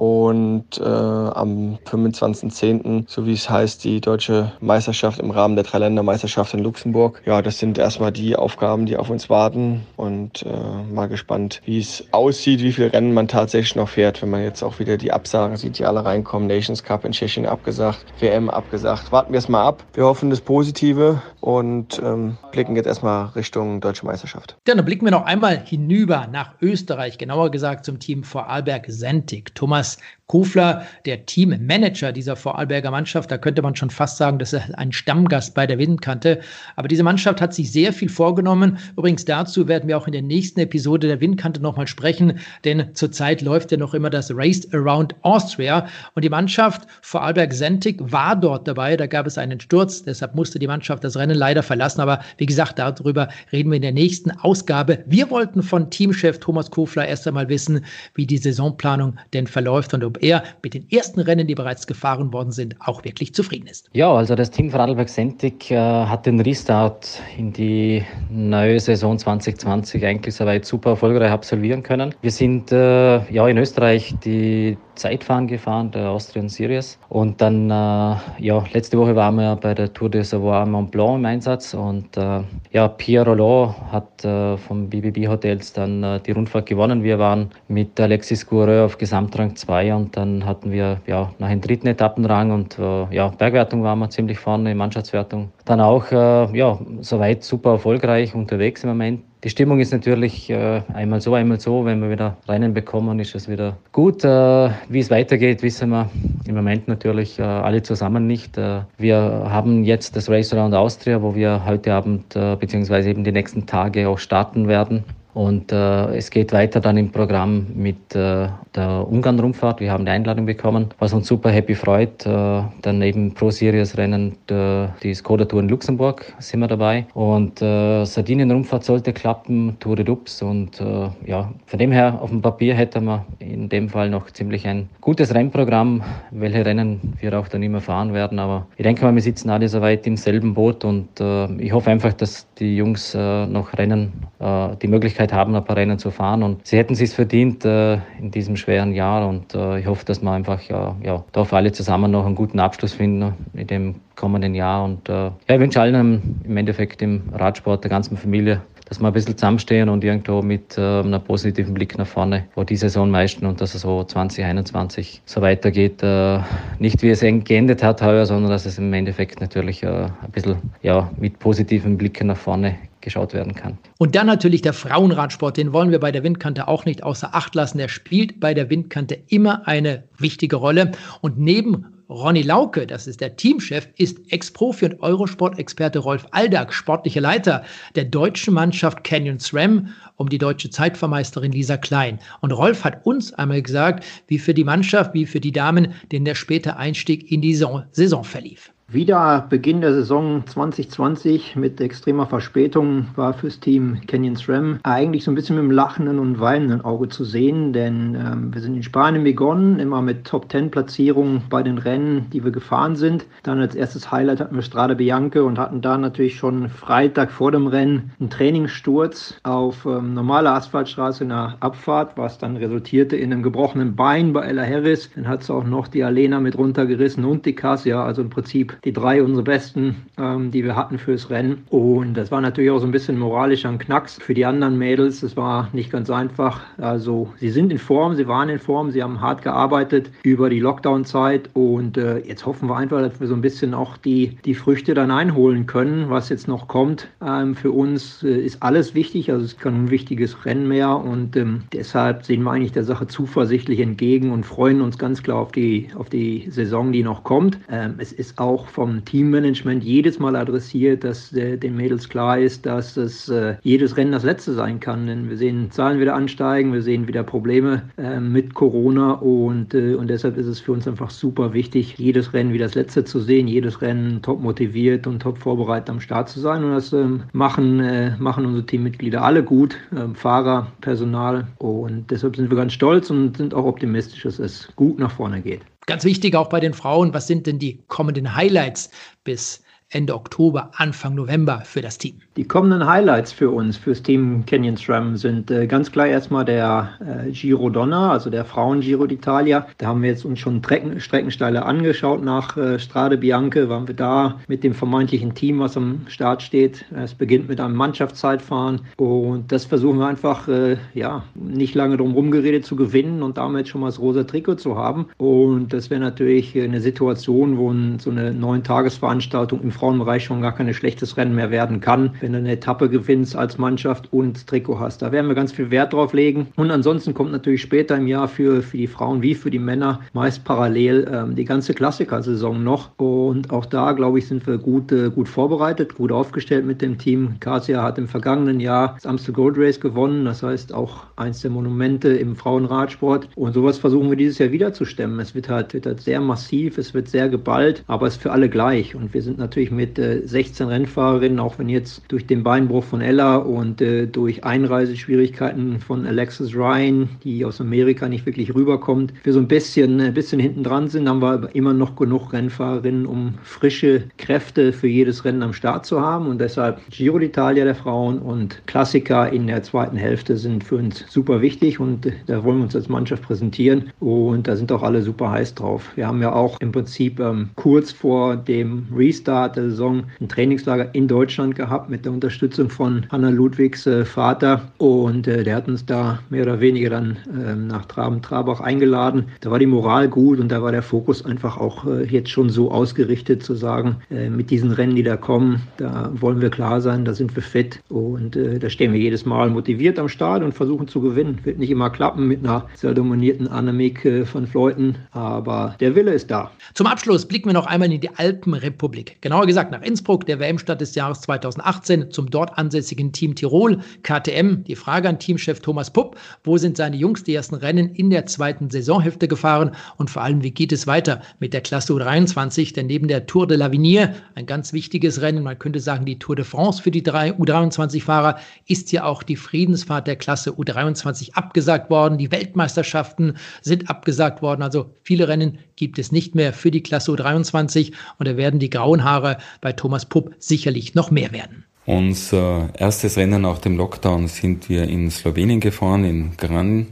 Und äh, am 25.10., so wie es heißt, die deutsche Meisterschaft im Rahmen der Dreiländermeisterschaft in Luxemburg. Ja, das sind erstmal die Aufgaben, die auf uns warten. Und äh, mal gespannt, wie es aussieht, wie viele Rennen man tatsächlich noch fährt, wenn man jetzt auch wieder die Absagen sieht, die alle reinkommen. Nations Cup in Tschechien abgesagt, WM abgesagt. Warten wir es mal ab. Wir hoffen das Positive und ähm, blicken jetzt erstmal Richtung deutsche Meisterschaft. Ja, dann blicken wir noch einmal hinüber nach Österreich, genauer gesagt zum Team Vorarlberg Sentig. Thomas Kofler, der Teammanager dieser Vorarlberger Mannschaft. Da könnte man schon fast sagen, das ist ein Stammgast bei der Windkante. Aber diese Mannschaft hat sich sehr viel vorgenommen. Übrigens dazu werden wir auch in der nächsten Episode der Windkante nochmal sprechen, denn zurzeit läuft ja noch immer das Race Around Austria. Und die Mannschaft Vorarlberg Sentig war dort dabei. Da gab es einen Sturz, deshalb musste die Mannschaft das Rennen leider verlassen. Aber wie gesagt, darüber reden wir in der nächsten Ausgabe. Wir wollten von Teamchef Thomas Kofler erst einmal wissen, wie die Saisonplanung denn verläuft und ob er mit den ersten Rennen, die bereits gefahren worden sind, auch wirklich zufrieden ist. Ja, also das Team Vorarlberg Sentig äh, hat den Restart in die neue Saison 2020 eigentlich soweit super erfolgreich absolvieren können. Wir sind äh, ja in Österreich die Zeitfahren gefahren, der Austrian Series. Und dann, äh, ja, letzte Woche waren wir bei der Tour de Savoie Mont Blanc im Einsatz und äh, ja, Pierre Roland hat äh, vom BBB Hotels dann äh, die Rundfahrt gewonnen. Wir waren mit Alexis Goureux auf Gesamtrang 2 und dann hatten wir ja nach dem dritten Etappenrang und äh, ja, Bergwertung waren wir ziemlich vorne, Mannschaftswertung. Dann auch, äh, ja, soweit super erfolgreich unterwegs im Moment. Die Stimmung ist natürlich äh, einmal so, einmal so. Wenn wir wieder Rennen bekommen, ist es wieder gut. Äh, wie es weitergeht, wissen wir im Moment natürlich äh, alle zusammen nicht. Äh, wir haben jetzt das Race Around Austria, wo wir heute Abend äh, beziehungsweise eben die nächsten Tage auch starten werden. Und äh, es geht weiter dann im Programm mit äh, der Ungarn-Rundfahrt. Wir haben die Einladung bekommen, was uns super happy freut. Äh, dann neben Pro-Series-Rennen die Skoda Tour in Luxemburg sind wir dabei. Und äh, Sardinien-Rundfahrt sollte klappen, Tour de Dups. Und äh, ja, von dem her auf dem Papier hätten wir in dem Fall noch ziemlich ein gutes Rennprogramm, welche Rennen wir auch dann immer fahren werden. Aber ich denke mal, wir sitzen alle soweit im selben Boot und äh, ich hoffe einfach, dass die Jungs äh, noch Rennen, äh, die Möglichkeit haben, ein paar Rennen zu fahren. Und sie hätten es verdient äh, in diesem schweren Jahr. Und äh, ich hoffe, dass wir einfach ja, ja, da für alle zusammen noch einen guten Abschluss finden in dem kommenden Jahr. Und äh, ja, ich wünsche allen im Endeffekt im Radsport, der ganzen Familie, dass wir ein bisschen zusammenstehen und irgendwo mit äh, einem positiven Blick nach vorne, wo die Saison meisten und dass es so 2021 so weitergeht. Äh, nicht wie es geendet hat heuer, sondern dass es im Endeffekt natürlich äh, ein bisschen ja, mit positiven Blicken nach vorne geschaut werden kann. Und dann natürlich der Frauenradsport, den wollen wir bei der Windkante auch nicht außer Acht lassen. Der spielt bei der Windkante immer eine wichtige Rolle. Und neben Ronny Lauke, das ist der Teamchef, ist Ex-Profi und Eurosport-Experte Rolf Aldag, sportlicher Leiter der deutschen Mannschaft Canyon SRAM um die deutsche Zeitvermeisterin Lisa Klein. Und Rolf hat uns einmal gesagt, wie für die Mannschaft, wie für die Damen, denn der späte Einstieg in die Saison verlief. Wieder Beginn der Saison 2020 mit extremer Verspätung war fürs Team Canyon SRAM eigentlich so ein bisschen mit einem lachenden und weinenden Auge zu sehen, denn ähm, wir sind in Spanien begonnen, immer mit Top 10 Platzierungen bei den Rennen, die wir gefahren sind. Dann als erstes Highlight hatten wir Strade Bianca und hatten da natürlich schon Freitag vor dem Rennen einen Trainingssturz auf ähm, normaler Asphaltstraße in der Abfahrt, was dann resultierte in einem gebrochenen Bein bei Ella Harris. Dann hat es auch noch die Alena mit runtergerissen und die Cassia, also im Prinzip die drei unsere besten, ähm, die wir hatten fürs Rennen. Und das war natürlich auch so ein bisschen moralisch ein Knacks für die anderen Mädels. Das war nicht ganz einfach. Also sie sind in Form, sie waren in Form, sie haben hart gearbeitet über die Lockdown-Zeit und äh, jetzt hoffen wir einfach, dass wir so ein bisschen auch die, die Früchte dann einholen können, was jetzt noch kommt. Ähm, für uns äh, ist alles wichtig, also es ist kein wichtiges Rennen mehr und ähm, deshalb sehen wir eigentlich der Sache zuversichtlich entgegen und freuen uns ganz klar auf die, auf die Saison, die noch kommt. Ähm, es ist auch vom Teammanagement jedes Mal adressiert, dass äh, den Mädels klar ist, dass es äh, jedes Rennen das letzte sein kann. Denn wir sehen Zahlen wieder ansteigen, wir sehen wieder Probleme äh, mit Corona und, äh, und deshalb ist es für uns einfach super wichtig, jedes Rennen wie das letzte zu sehen, jedes Rennen top motiviert und top vorbereitet am Start zu sein. Und das ähm, machen, äh, machen unsere Teammitglieder alle gut, ähm, Fahrer, Personal. Und deshalb sind wir ganz stolz und sind auch optimistisch, dass es gut nach vorne geht. Ganz wichtig auch bei den Frauen, was sind denn die kommenden Highlights bis Ende Oktober, Anfang November für das Team? Die kommenden Highlights für uns, fürs Team Canyon SRAM, sind äh, ganz klar erstmal der äh, Giro Donna, also der Frauen-Giro d'Italia. Da haben wir jetzt uns schon Trecken, Streckensteile angeschaut nach äh, Strade Bianche, waren wir da mit dem vermeintlichen Team, was am Start steht. Es beginnt mit einem Mannschaftszeitfahren und das versuchen wir einfach, äh, ja, nicht lange drum rumgeredet zu gewinnen und damit schon mal das rosa Trikot zu haben. Und das wäre natürlich eine Situation, wo so eine neun Tagesveranstaltung im Frauenbereich schon gar kein schlechtes Rennen mehr werden kann wenn du eine Etappe gewinnst als Mannschaft und Trikot hast. Da werden wir ganz viel Wert drauf legen. Und ansonsten kommt natürlich später im Jahr für, für die Frauen wie für die Männer meist parallel ähm, die ganze Klassikersaison noch. Und auch da, glaube ich, sind wir gut, äh, gut vorbereitet, gut aufgestellt mit dem Team. Kasia hat im vergangenen Jahr das Amstel Gold Race gewonnen. Das heißt auch eins der Monumente im Frauenradsport. Und sowas versuchen wir dieses Jahr wieder zu stemmen. Es wird halt, wird halt sehr massiv, es wird sehr geballt, aber es ist für alle gleich. Und wir sind natürlich mit äh, 16 Rennfahrerinnen, auch wenn jetzt durch den Beinbruch von Ella und äh, durch Einreiseschwierigkeiten von Alexis Ryan, die aus Amerika nicht wirklich rüberkommt, wir so ein bisschen, ein bisschen hinten dran sind, haben wir immer noch genug Rennfahrerinnen, um frische Kräfte für jedes Rennen am Start zu haben. Und deshalb Giro d'Italia der Frauen und Klassiker in der zweiten Hälfte sind für uns super wichtig und äh, da wollen wir uns als Mannschaft präsentieren. Und da sind auch alle super heiß drauf. Wir haben ja auch im Prinzip ähm, kurz vor dem Restart der Saison ein Trainingslager in Deutschland gehabt mit der Unterstützung von Hanna Ludwigs äh, Vater. Und äh, der hat uns da mehr oder weniger dann äh, nach Traben-Trabach eingeladen. Da war die Moral gut und da war der Fokus einfach auch äh, jetzt schon so ausgerichtet zu sagen, äh, mit diesen Rennen, die da kommen, da wollen wir klar sein, da sind wir fit und äh, da stehen wir jedes Mal motiviert am Start und versuchen zu gewinnen. Wird nicht immer klappen mit einer sehr dominierten Annemiek von Fleuten, aber der Wille ist da. Zum Abschluss blicken wir noch einmal in die Alpenrepublik. Genauer gesagt, nach Innsbruck, der WM-Stadt des Jahres 2018, zum dort ansässigen Team Tirol, KTM. Die Frage an Teamchef Thomas Pupp, wo sind seine Jungs die ersten Rennen in der zweiten Saisonhälfte gefahren und vor allem, wie geht es weiter mit der Klasse U23? Denn neben der Tour de l'Avenir, ein ganz wichtiges Rennen, man könnte sagen die Tour de France für die U23-Fahrer, ist ja auch die Friedensfahrt der Klasse U23 abgesagt worden. Die Weltmeisterschaften sind abgesagt worden. Also viele Rennen gibt es nicht mehr für die Klasse U23 und da werden die grauen Haare bei Thomas Pupp sicherlich noch mehr werden. Unser erstes Rennen nach dem Lockdown sind wir in Slowenien gefahren, in Gran.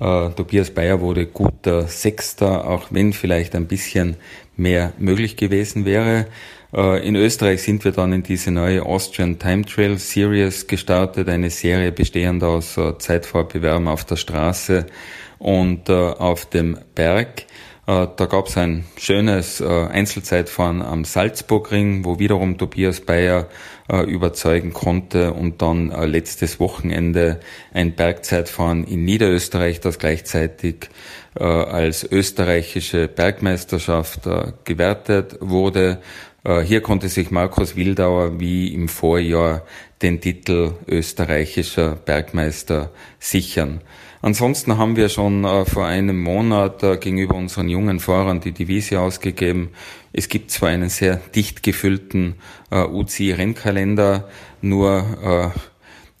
Äh, Tobias Bayer wurde guter Sechster, auch wenn vielleicht ein bisschen mehr möglich gewesen wäre. Äh, in Österreich sind wir dann in diese neue Austrian Time Trail Series gestartet, eine Serie bestehend aus äh, Zeitfahrbewerben auf der Straße und äh, auf dem Berg. Äh, da gab es ein schönes äh, Einzelzeitfahren am Salzburgring, wo wiederum Tobias Bayer äh, überzeugen konnte und dann letztes Wochenende ein Bergzeitfahren in Niederösterreich, das gleichzeitig als österreichische Bergmeisterschaft gewertet wurde. Hier konnte sich Markus Wildauer wie im Vorjahr den Titel österreichischer Bergmeister sichern. Ansonsten haben wir schon äh, vor einem Monat äh, gegenüber unseren jungen Fahrern die Devise ausgegeben. Es gibt zwar einen sehr dicht gefüllten äh, UCI-Rennkalender, nur äh,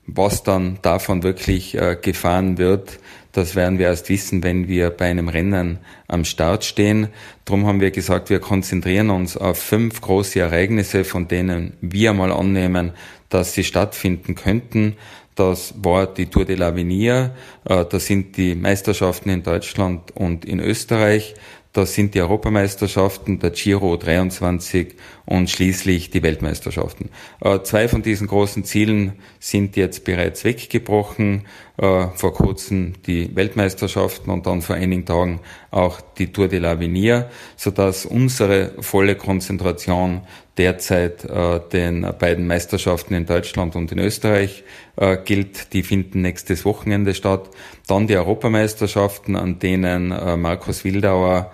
was dann davon wirklich äh, gefahren wird, das werden wir erst wissen, wenn wir bei einem Rennen am Start stehen. Darum haben wir gesagt, wir konzentrieren uns auf fünf große Ereignisse, von denen wir mal annehmen, dass sie stattfinden könnten. Das war die Tour de l'Avenir. Äh, das sind die Meisterschaften in Deutschland und in Österreich. Das sind die Europameisterschaften, der Giro 23 und schließlich die Weltmeisterschaften. Äh, zwei von diesen großen Zielen sind jetzt bereits weggebrochen. Äh, vor kurzem die Weltmeisterschaften und dann vor einigen Tagen auch die Tour de l'Avenir, sodass unsere volle Konzentration derzeit äh, den beiden Meisterschaften in Deutschland und in Österreich äh, gilt. Die finden nächstes Wochenende statt. Dann die Europameisterschaften, an denen äh, Markus Wildauer,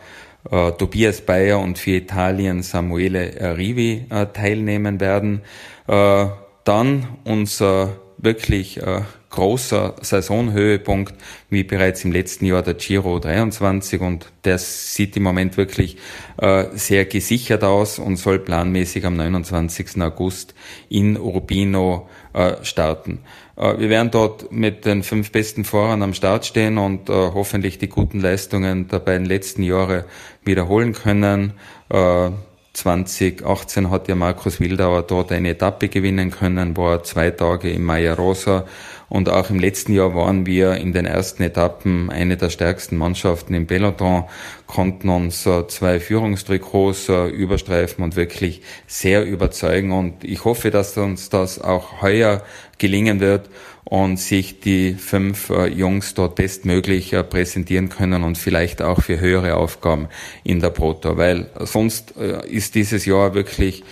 äh, Tobias Bayer und für Italien Samuele Rivi äh, teilnehmen werden. Äh, dann unser wirklich äh, großer Saisonhöhepunkt, wie bereits im letzten Jahr der Giro 23 und der sieht im Moment wirklich äh, sehr gesichert aus und soll planmäßig am 29. August in Urbino äh, starten. Äh, wir werden dort mit den fünf besten Fahrern am Start stehen und äh, hoffentlich die guten Leistungen der beiden letzten Jahre wiederholen können. 2018 äh, hat ja Markus Wildauer dort eine Etappe gewinnen können, war zwei Tage im Maya Rosa und auch im letzten Jahr waren wir in den ersten Etappen eine der stärksten Mannschaften im Peloton, konnten uns äh, zwei Führungstrikots äh, überstreifen und wirklich sehr überzeugen. Und ich hoffe, dass uns das auch heuer gelingen wird und sich die fünf äh, Jungs dort bestmöglich präsentieren können und vielleicht auch für höhere Aufgaben in der Proto, weil sonst ist dieses Jahr wirklich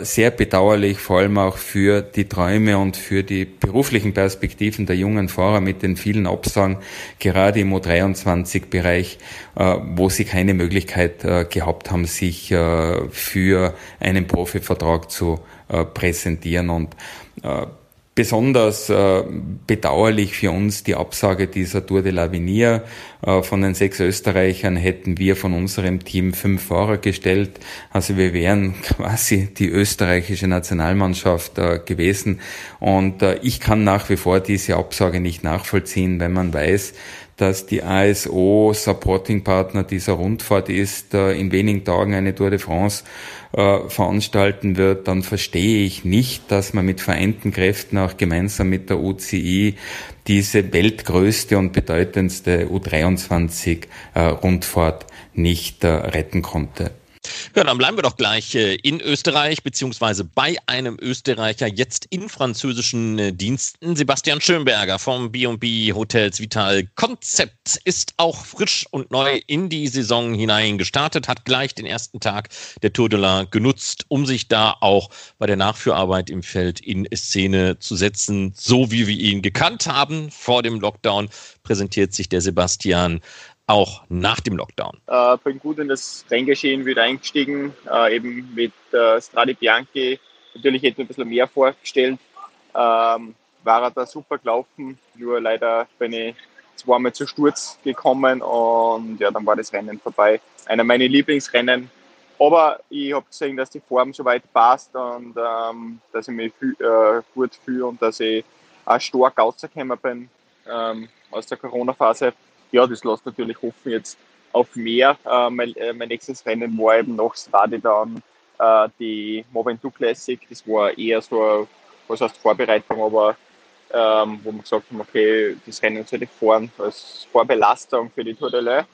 sehr bedauerlich, vor allem auch für die Träume und für die beruflichen Perspektiven der jungen Fahrer mit den vielen Absagen, gerade im U23-Bereich, äh, wo sie keine Möglichkeit äh, gehabt haben, sich für einen Profivertrag zu präsentieren. Und Besonders äh, bedauerlich für uns die Absage dieser Tour de l'Avenir. Äh, von den sechs Österreichern hätten wir von unserem Team fünf Fahrer gestellt. Also wir wären <laughs> quasi die österreichische Nationalmannschaft äh, gewesen. Und äh, ich kann nach wie vor diese Absage nicht nachvollziehen, wenn man weiß, dass die ASO Supporting Partner dieser Rundfahrt ist, äh, in wenigen Tagen eine Tour de France äh, veranstalten wird, dann verstehe ich nicht, dass man mit vereinten Kräften auch gemeinsam mit der UCI diese weltgrößte und bedeutendste U23-Rundfahrt äh, nicht äh, retten konnte. Ja, dann bleiben wir doch gleich äh, in Österreich, beziehungsweise bei einem Österreicher, jetzt in französischen äh, Diensten. Sebastian Schönberger vom B&B Hotels Vital Konzept ist auch frisch und neu in die Saison hinein gestartet, hat gleich den ersten Tag der Tour de la genutzt, um sich da auch bei der Nachführarbeit im Feld in Szene zu setzen, so wie wir ihn gekannt haben vor dem Lockdown präsentiert sich der Sebastian auch nach dem Lockdown? Äh, bin gut in das Renngeschehen wieder eingestiegen, äh, eben mit äh, Stradi Bianchi. Natürlich hätte ich ein bisschen mehr vorgestellt. Ähm, war er da super gelaufen, nur leider bin ich zweimal zu Sturz gekommen und ja, dann war das Rennen vorbei. Einer meiner Lieblingsrennen. Aber ich habe gesehen, dass die Form soweit passt und ähm, dass ich mich viel, äh, gut fühle und dass ich auch stark rausgekommen bin ähm, aus der Corona-Phase. Ja, das lässt natürlich hoffen jetzt auf mehr. Äh, mein, äh, mein, nächstes Rennen war eben nach Strade dann äh, die Moventu Classic. Das war eher so, was heißt Vorbereitung, aber ähm, wo wir gesagt haben, okay, das Rennen sollte fahren als Vorbelastung für die Tour de l'Oeil.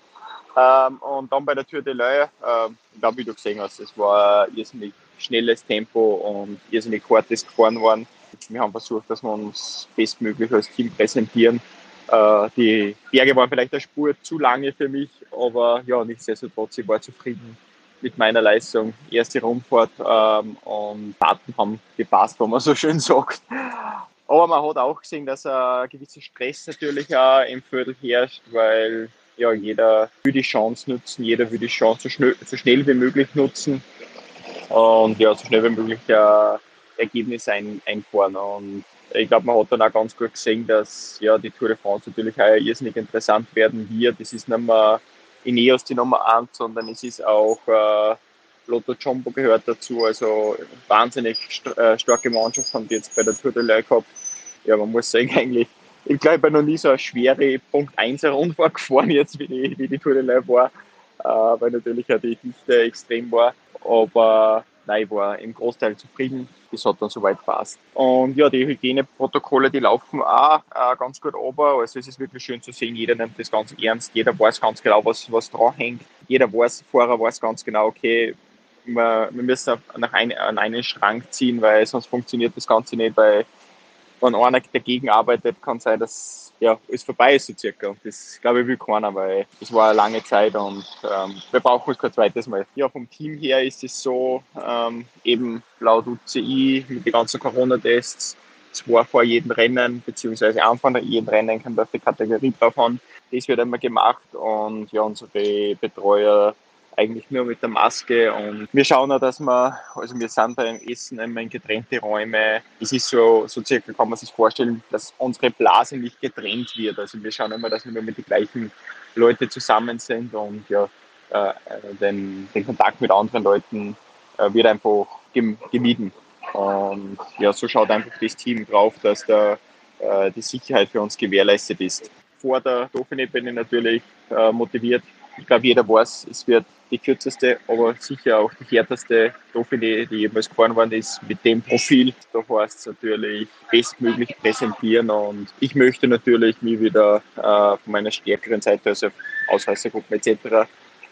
Ähm, und dann bei der Tour de l'Oeil, äh, ich glaube, wie du gesehen hast, es war ein irrsinnig schnelles Tempo und irrsinnig hart ist gefahren worden. Wir haben versucht, dass wir uns bestmöglich als Team präsentieren. Äh, die Berge waren vielleicht eine Spur zu lange für mich, aber ja, nichtsdestotrotz, ich war zufrieden mit meiner Leistung. Erste Rundfahrt ähm, und Daten haben gepasst, wo man so schön sagt. Aber man hat auch gesehen, dass ein gewisser Stress natürlich auch im Viertel herrscht, weil ja, jeder will die Chance nutzen, jeder will die Chance so schnell, so schnell wie möglich nutzen und ja, so schnell wie möglich äh, Ergebnis ein, einfahren. Und ich glaube, man hat dann auch ganz gut gesehen, dass ja, die Tour de France natürlich auch irrsinnig interessant werden wird. Das ist nicht mehr Ineos die Nummer 1, sondern es ist auch äh, Lotto Jumbo gehört dazu. Also wahnsinnig st äh, starke Mannschaft haben die jetzt bei der Tour de l'Oeil gehabt. Ja, man muss sagen, <laughs> eigentlich, ich glaube, ich bin noch nie so eine schwere Punkt 1 Rundfahrt <laughs> gefahren, jetzt wie die, wie die Tour de l'Oeil war, äh, weil natürlich ja die Dichte extrem war. Aber nein, war im Großteil zufrieden. Das hat dann soweit passt. Und ja, die Hygieneprotokolle, die laufen auch äh, ganz gut runter. Also es ist wirklich schön zu sehen, jeder nimmt das ganz ernst, jeder weiß ganz genau, was, was dran hängt. Jeder weiß, Fahrer weiß ganz genau, okay, wir, wir müssen nach ein, an einen Schrank ziehen, weil sonst funktioniert das Ganze nicht, weil wenn einer dagegen arbeitet, kann sein, dass ja, es vorbei ist so circa. Das glaube ich will keiner, weil das war eine lange Zeit und ähm, wir brauchen es kein zweites Mal. Ja, vom Team her ist es so, ähm, eben laut UCI mit den ganzen Corona-Tests, zwei vor jedem Rennen, beziehungsweise Anfang jedem Rennen kommt auf die Kategorie drauf an. Das wird immer gemacht und ja, unsere Betreuer eigentlich nur mit der Maske und wir schauen auch, dass wir, also wir sind beim Essen immer in getrennte Räume. Es ist so, so circa kann man sich vorstellen, dass unsere Blase nicht getrennt wird. Also wir schauen immer, dass wir mit den gleichen Leuten zusammen sind und ja, äh, den, den Kontakt mit anderen Leuten äh, wird einfach gemieden. Und ja, so schaut einfach das Team drauf, dass da äh, die Sicherheit für uns gewährleistet ist. Vor der Dauphiné bin ich natürlich äh, motiviert. Ich glaube, jeder weiß, es wird die kürzeste, aber sicher auch die härteste Dauphiné, die jemals gefahren worden ist, mit dem Profil. Da heißt es natürlich bestmöglich präsentieren und ich möchte natürlich mich wieder äh, von meiner stärkeren Seite, also Ausreißergruppen etc.,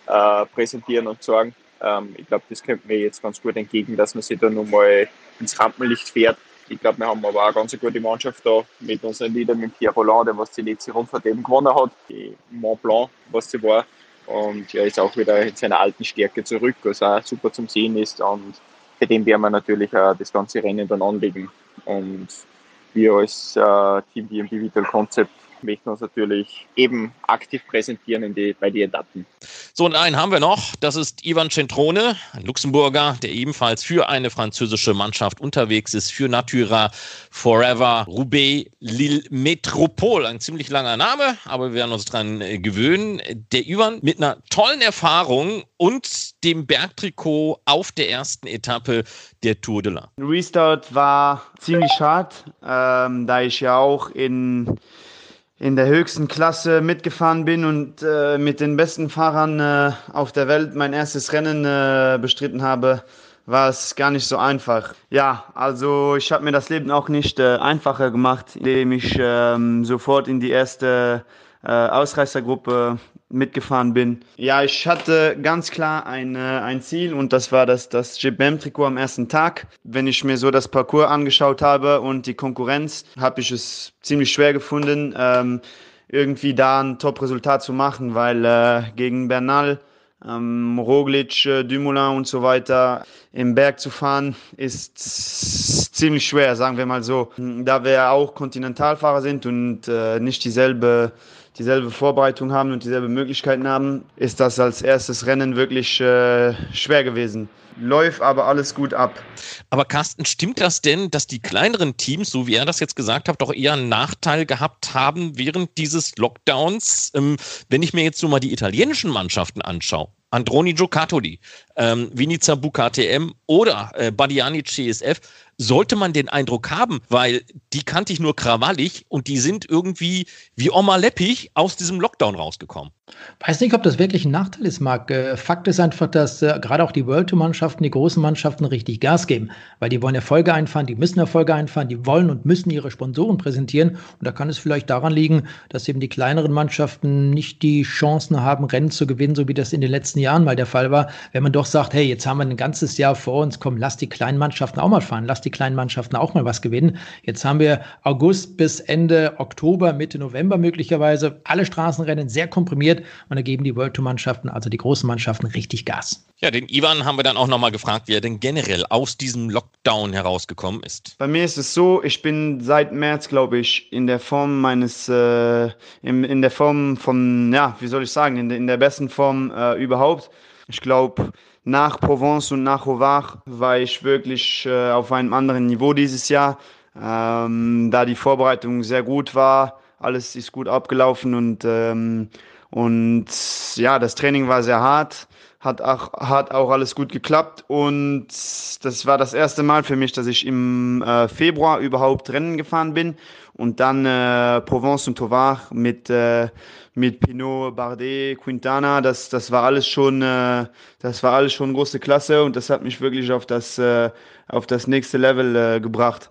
äh, präsentieren und sagen, ähm, ich glaube, das kommt mir jetzt ganz gut entgegen, dass man sich da nochmal ins Rampenlicht fährt. Ich glaube, wir haben aber auch eine ganz gute Mannschaft da mit unseren Liedern, mit Pierre Roland, der was die letzte Rundfahrt eben gewonnen hat, die Mont Blanc, was sie war, und er ist auch wieder in seiner alten Stärke zurück, was auch super zum Sehen ist. Und bei dem werden wir natürlich auch das ganze Rennen dann anlegen. Und wir als äh, Team BMB Vital Concept möchten uns natürlich eben aktiv präsentieren in die, bei den Etappen. So, und einen haben wir noch. Das ist Ivan Centrone, ein Luxemburger, der ebenfalls für eine französische Mannschaft unterwegs ist, für Natura Forever Roubaix Lille Métropole. Ein ziemlich langer Name, aber wir werden uns dran äh, gewöhnen. Der Ivan mit einer tollen Erfahrung und dem Bergtrikot auf der ersten Etappe der Tour de la. Restart war ziemlich hart, ähm, da ich ja auch in in der höchsten Klasse mitgefahren bin und äh, mit den besten Fahrern äh, auf der Welt mein erstes Rennen äh, bestritten habe, war es gar nicht so einfach. Ja, also ich habe mir das Leben auch nicht äh, einfacher gemacht, indem ich ähm, sofort in die erste äh, Ausreißergruppe mitgefahren bin. Ja, ich hatte ganz klar ein, äh, ein Ziel und das war das, das GBM-Trikot am ersten Tag. Wenn ich mir so das Parcours angeschaut habe und die Konkurrenz, habe ich es ziemlich schwer gefunden, ähm, irgendwie da ein Top-Resultat zu machen, weil äh, gegen Bernal ähm, Roglic, äh, Dumoulin und so weiter im Berg zu fahren, ist ziemlich schwer, sagen wir mal so. Da wir auch Kontinentalfahrer sind und äh, nicht dieselbe dieselbe Vorbereitung haben und dieselbe Möglichkeiten haben, ist das als erstes Rennen wirklich äh, schwer gewesen. Läuft aber alles gut ab. Aber Carsten, stimmt das denn, dass die kleineren Teams, so wie er das jetzt gesagt hat, doch eher einen Nachteil gehabt haben während dieses Lockdowns? Ähm, wenn ich mir jetzt so mal die italienischen Mannschaften anschaue, Androni Giocattoli, ähm, Vinica KTM oder äh, Badiani CSF, sollte man den Eindruck haben, weil die kannte ich nur krawallig und die sind irgendwie wie Oma Leppich aus diesem Lockdown rausgekommen. Weiß nicht, ob das wirklich ein Nachteil ist, Marc. Äh, Fakt ist einfach, dass äh, gerade auch die World Tour-Mannschaften, die großen Mannschaften richtig Gas geben, weil die wollen Erfolge einfahren, die müssen Erfolge einfahren, die wollen und müssen ihre Sponsoren präsentieren. Und da kann es vielleicht daran liegen, dass eben die kleineren Mannschaften nicht die Chancen haben, Rennen zu gewinnen, so wie das in den letzten Jahren mal der Fall war. Wenn man doch sagt, hey, jetzt haben wir ein ganzes Jahr vor uns, komm, lass die kleinen Mannschaften auch mal fahren, lass die kleinen Mannschaften auch mal was gewinnen. Jetzt haben wir August bis Ende Oktober, Mitte November möglicherweise alle Straßenrennen sehr komprimiert und da geben die World Tour Mannschaften, also die großen Mannschaften, richtig Gas. Ja, den Ivan haben wir dann auch nochmal gefragt, wie er denn generell aus diesem Lockdown herausgekommen ist. Bei mir ist es so, ich bin seit März, glaube ich, in der Form meines, äh, in, in der Form von, ja, wie soll ich sagen, in, in der besten Form äh, überhaupt. Ich glaube, nach Provence und nach Hovar war ich wirklich äh, auf einem anderen Niveau dieses Jahr, ähm, da die Vorbereitung sehr gut war. Alles ist gut abgelaufen und, ähm, und ja, das Training war sehr hart, hat auch, hat auch alles gut geklappt und das war das erste Mal für mich, dass ich im äh, Februar überhaupt Rennen gefahren bin und dann äh, Provence und Tovar mit, äh, mit Pinot, Bardet, Quintana, das, das war alles schon, äh, das war alles schon große Klasse und das hat mich wirklich auf das, äh, auf das nächste Level äh, gebracht.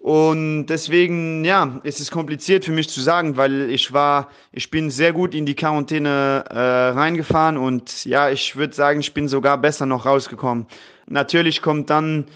Und deswegen, ja, es ist kompliziert für mich zu sagen, weil ich war, ich bin sehr gut in die Quarantäne äh, reingefahren und ja, ich würde sagen, ich bin sogar besser noch rausgekommen. Natürlich kommt dann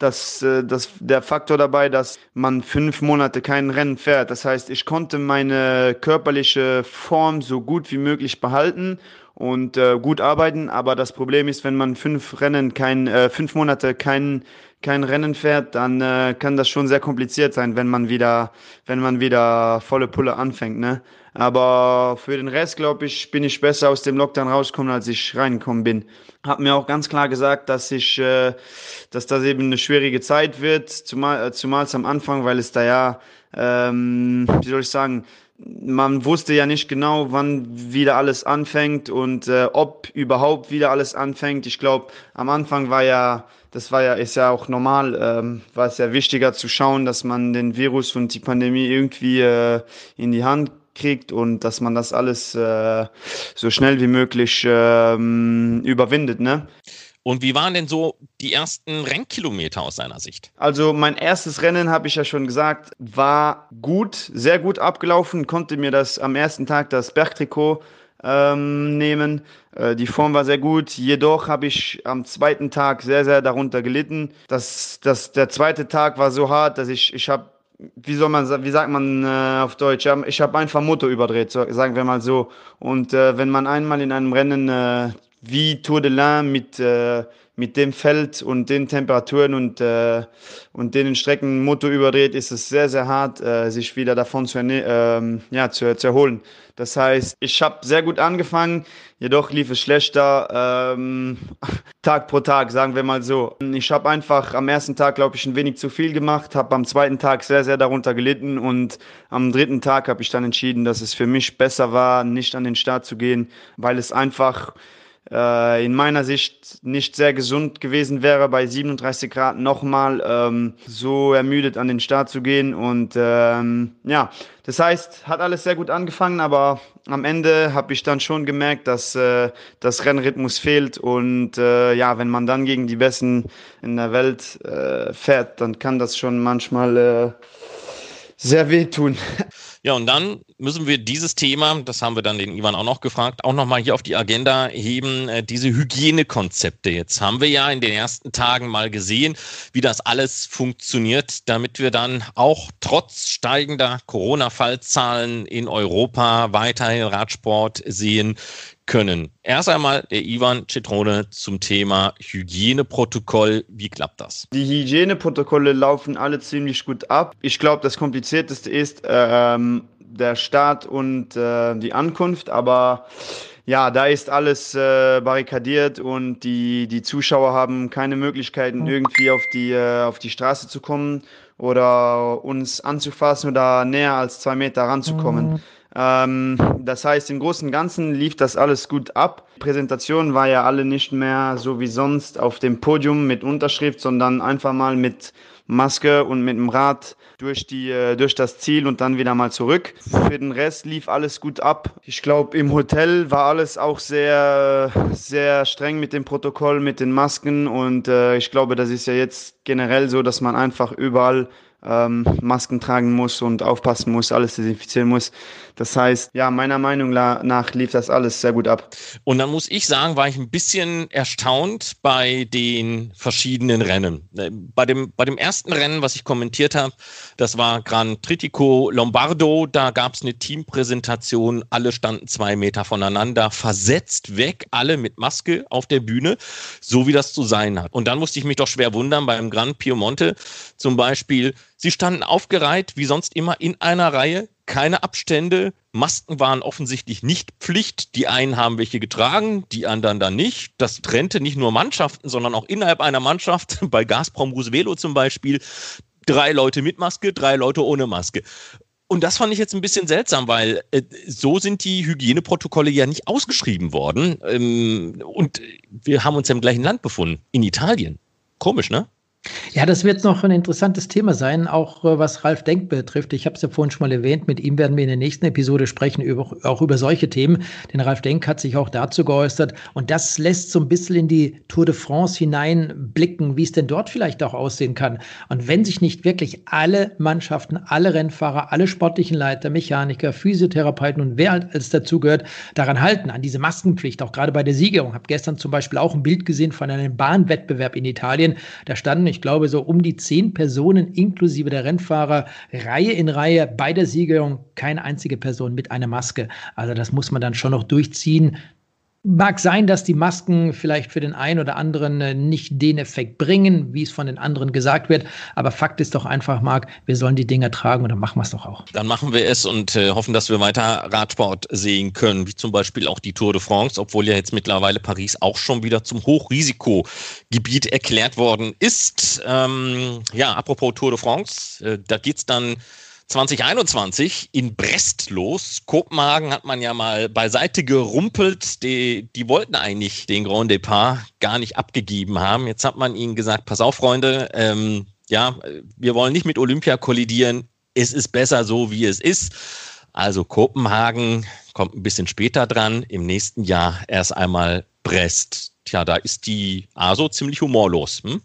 das, äh, das, der Faktor dabei, dass man fünf Monate kein Rennen fährt. Das heißt, ich konnte meine körperliche Form so gut wie möglich behalten und äh, gut arbeiten. Aber das Problem ist, wenn man fünf Rennen, kein, äh, fünf Monate kein, kein Rennen fährt, dann äh, kann das schon sehr kompliziert sein, wenn man wieder, wenn man wieder volle Pulle anfängt. Ne? Aber für den Rest, glaube ich, bin ich besser aus dem Lockdown rausgekommen, als ich reingekommen bin. Hab mir auch ganz klar gesagt, dass ich, äh, dass das eben eine schwierige Zeit wird, zumal, äh, zumal am Anfang, weil es da ja, ähm, wie soll ich sagen, man wusste ja nicht genau, wann wieder alles anfängt und äh, ob überhaupt wieder alles anfängt. Ich glaube, am Anfang war ja, das war ja, ist ja auch normal, ähm, war es ja wichtiger zu schauen, dass man den Virus und die Pandemie irgendwie äh, in die Hand kriegt und dass man das alles äh, so schnell wie möglich ähm, überwindet. Ne? Und wie waren denn so die ersten Rennkilometer aus seiner Sicht? Also mein erstes Rennen, habe ich ja schon gesagt, war gut, sehr gut abgelaufen, konnte mir das am ersten Tag das Bergtrikot ähm, nehmen. Äh, die Form war sehr gut, jedoch habe ich am zweiten Tag sehr, sehr darunter gelitten. Das, das, der zweite Tag war so hart, dass ich, ich habe wie soll man wie sagt man äh, auf Deutsch? Ich habe einfach Motor überdreht, sagen wir mal so. Und äh, wenn man einmal in einem Rennen äh, wie Tour de l'Ain mit äh, mit dem Feld und den Temperaturen und, äh, und den Strecken Motor überdreht, ist es sehr, sehr hart, äh, sich wieder davon zu, ähm, ja, zu, zu erholen. Das heißt, ich habe sehr gut angefangen, jedoch lief es schlechter, ähm, <laughs> Tag pro Tag, sagen wir mal so. Ich habe einfach am ersten Tag, glaube ich, ein wenig zu viel gemacht, habe am zweiten Tag sehr, sehr darunter gelitten und am dritten Tag habe ich dann entschieden, dass es für mich besser war, nicht an den Start zu gehen, weil es einfach äh, in meiner Sicht nicht sehr gesund gewesen wäre, bei 37 Grad nochmal ähm, so ermüdet an den Start zu gehen. Und ähm, ja, das heißt, hat alles sehr gut angefangen, aber am Ende habe ich dann schon gemerkt, dass äh, das Rennrhythmus fehlt. Und äh, ja, wenn man dann gegen die Besten in der Welt äh, fährt, dann kann das schon manchmal äh, sehr wehtun. <laughs> Ja, und dann müssen wir dieses Thema, das haben wir dann den Ivan auch noch gefragt, auch nochmal hier auf die Agenda heben, äh, diese Hygienekonzepte. Jetzt haben wir ja in den ersten Tagen mal gesehen, wie das alles funktioniert, damit wir dann auch trotz steigender Corona-Fallzahlen in Europa weiterhin Radsport sehen können. Erst einmal der Ivan Cetrone zum Thema Hygieneprotokoll. Wie klappt das? Die Hygieneprotokolle laufen alle ziemlich gut ab. Ich glaube, das Komplizierteste ist ähm, der Start und äh, die Ankunft, aber ja, da ist alles äh, barrikadiert und die, die Zuschauer haben keine Möglichkeiten, irgendwie auf die, äh, auf die Straße zu kommen oder uns anzufassen oder näher als zwei Meter ranzukommen. Mhm. Ähm, das heißt, im Großen und Ganzen lief das alles gut ab. Die Präsentation war ja alle nicht mehr so wie sonst auf dem Podium mit Unterschrift, sondern einfach mal mit Maske und mit dem Rad durch, die, äh, durch das Ziel und dann wieder mal zurück. Für den Rest lief alles gut ab. Ich glaube, im Hotel war alles auch sehr, sehr streng mit dem Protokoll, mit den Masken und äh, ich glaube, das ist ja jetzt generell so, dass man einfach überall ähm, Masken tragen muss und aufpassen muss, alles desinfizieren muss. Das heißt, ja, meiner Meinung nach lief das alles sehr gut ab. Und dann muss ich sagen, war ich ein bisschen erstaunt bei den verschiedenen Rennen. Äh, bei dem, bei dem ersten Rennen, was ich kommentiert habe, das war Gran Tritico Lombardo, da gab es eine Teampräsentation, alle standen zwei Meter voneinander, versetzt weg, alle mit Maske auf der Bühne, so wie das zu sein hat. Und dann musste ich mich doch schwer wundern beim Gran Piemonte zum Beispiel, Sie standen aufgereiht, wie sonst immer, in einer Reihe, keine Abstände. Masken waren offensichtlich nicht Pflicht. Die einen haben welche getragen, die anderen dann nicht. Das trennte nicht nur Mannschaften, sondern auch innerhalb einer Mannschaft. <laughs> Bei Gazprom Rusvelo zum Beispiel. Drei Leute mit Maske, drei Leute ohne Maske. Und das fand ich jetzt ein bisschen seltsam, weil äh, so sind die Hygieneprotokolle ja nicht ausgeschrieben worden. Ähm, und wir haben uns ja im gleichen Land befunden, in Italien. Komisch, ne? Ja, das wird noch ein interessantes Thema sein, auch äh, was Ralf Denk betrifft. Ich habe es ja vorhin schon mal erwähnt, mit ihm werden wir in der nächsten Episode sprechen, über, auch über solche Themen. Denn Ralf Denk hat sich auch dazu geäußert. Und das lässt so ein bisschen in die Tour de France hineinblicken, wie es denn dort vielleicht auch aussehen kann. Und wenn sich nicht wirklich alle Mannschaften, alle Rennfahrer, alle sportlichen Leiter, Mechaniker, Physiotherapeuten und wer alles dazugehört, daran halten, an diese Maskenpflicht, auch gerade bei der Siegerung. Ich habe gestern zum Beispiel auch ein Bild gesehen von einem Bahnwettbewerb in Italien. Da standen ich glaube, so um die zehn Personen inklusive der Rennfahrer, Reihe in Reihe bei der Siegerung, keine einzige Person mit einer Maske. Also das muss man dann schon noch durchziehen. Mag sein, dass die Masken vielleicht für den einen oder anderen äh, nicht den Effekt bringen, wie es von den anderen gesagt wird. Aber Fakt ist doch einfach, Marc, wir sollen die Dinger tragen und dann machen wir es doch auch. Dann machen wir es und äh, hoffen, dass wir weiter Radsport sehen können, wie zum Beispiel auch die Tour de France, obwohl ja jetzt mittlerweile Paris auch schon wieder zum Hochrisikogebiet erklärt worden ist. Ähm, ja, apropos Tour de France, äh, da es dann 2021 in Brest los. Kopenhagen hat man ja mal beiseite gerumpelt. Die, die wollten eigentlich den Grand Depart gar nicht abgegeben haben. Jetzt hat man ihnen gesagt, pass auf, Freunde, ähm, ja, wir wollen nicht mit Olympia kollidieren. Es ist besser so, wie es ist. Also Kopenhagen kommt ein bisschen später dran. Im nächsten Jahr erst einmal Brest. Tja, da ist die ASO ziemlich humorlos. Hm?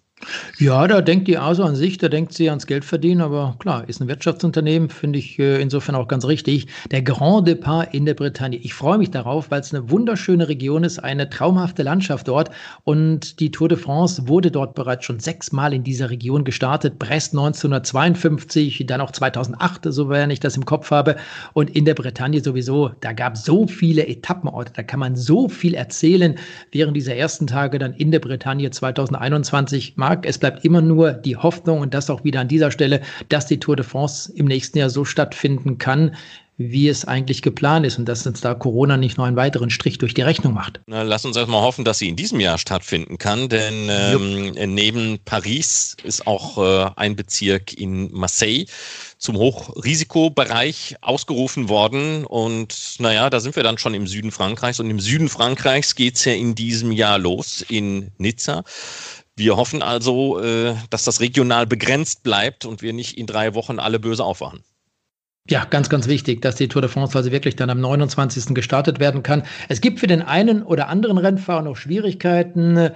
Ja, da denkt die ASO an sich, da denkt sie ans Geld verdienen, aber klar, ist ein Wirtschaftsunternehmen, finde ich äh, insofern auch ganz richtig. Der Grand Depart in der Bretagne. Ich freue mich darauf, weil es eine wunderschöne Region ist, eine traumhafte Landschaft dort und die Tour de France wurde dort bereits schon sechsmal in dieser Region gestartet. Brest 1952, dann auch 2008, so wenn ich das im Kopf habe und in der Bretagne sowieso. Da gab es so viele Etappenorte, da kann man so viel erzählen während dieser ersten Tage dann in der Bretagne 2021. Marc Tag. Es bleibt immer nur die Hoffnung und das auch wieder an dieser Stelle, dass die Tour de France im nächsten Jahr so stattfinden kann, wie es eigentlich geplant ist und dass uns da Corona nicht noch einen weiteren Strich durch die Rechnung macht. Na, lass uns erstmal hoffen, dass sie in diesem Jahr stattfinden kann, denn ähm, neben Paris ist auch äh, ein Bezirk in Marseille zum Hochrisikobereich ausgerufen worden. Und naja, da sind wir dann schon im Süden Frankreichs. Und im Süden Frankreichs geht es ja in diesem Jahr los, in Nizza. Wir hoffen also, äh, dass das regional begrenzt bleibt und wir nicht in drei Wochen alle böse aufwachen. Ja, ganz, ganz wichtig, dass die Tour de France also wirklich dann am 29. gestartet werden kann. Es gibt für den einen oder anderen Rennfahrer noch Schwierigkeiten.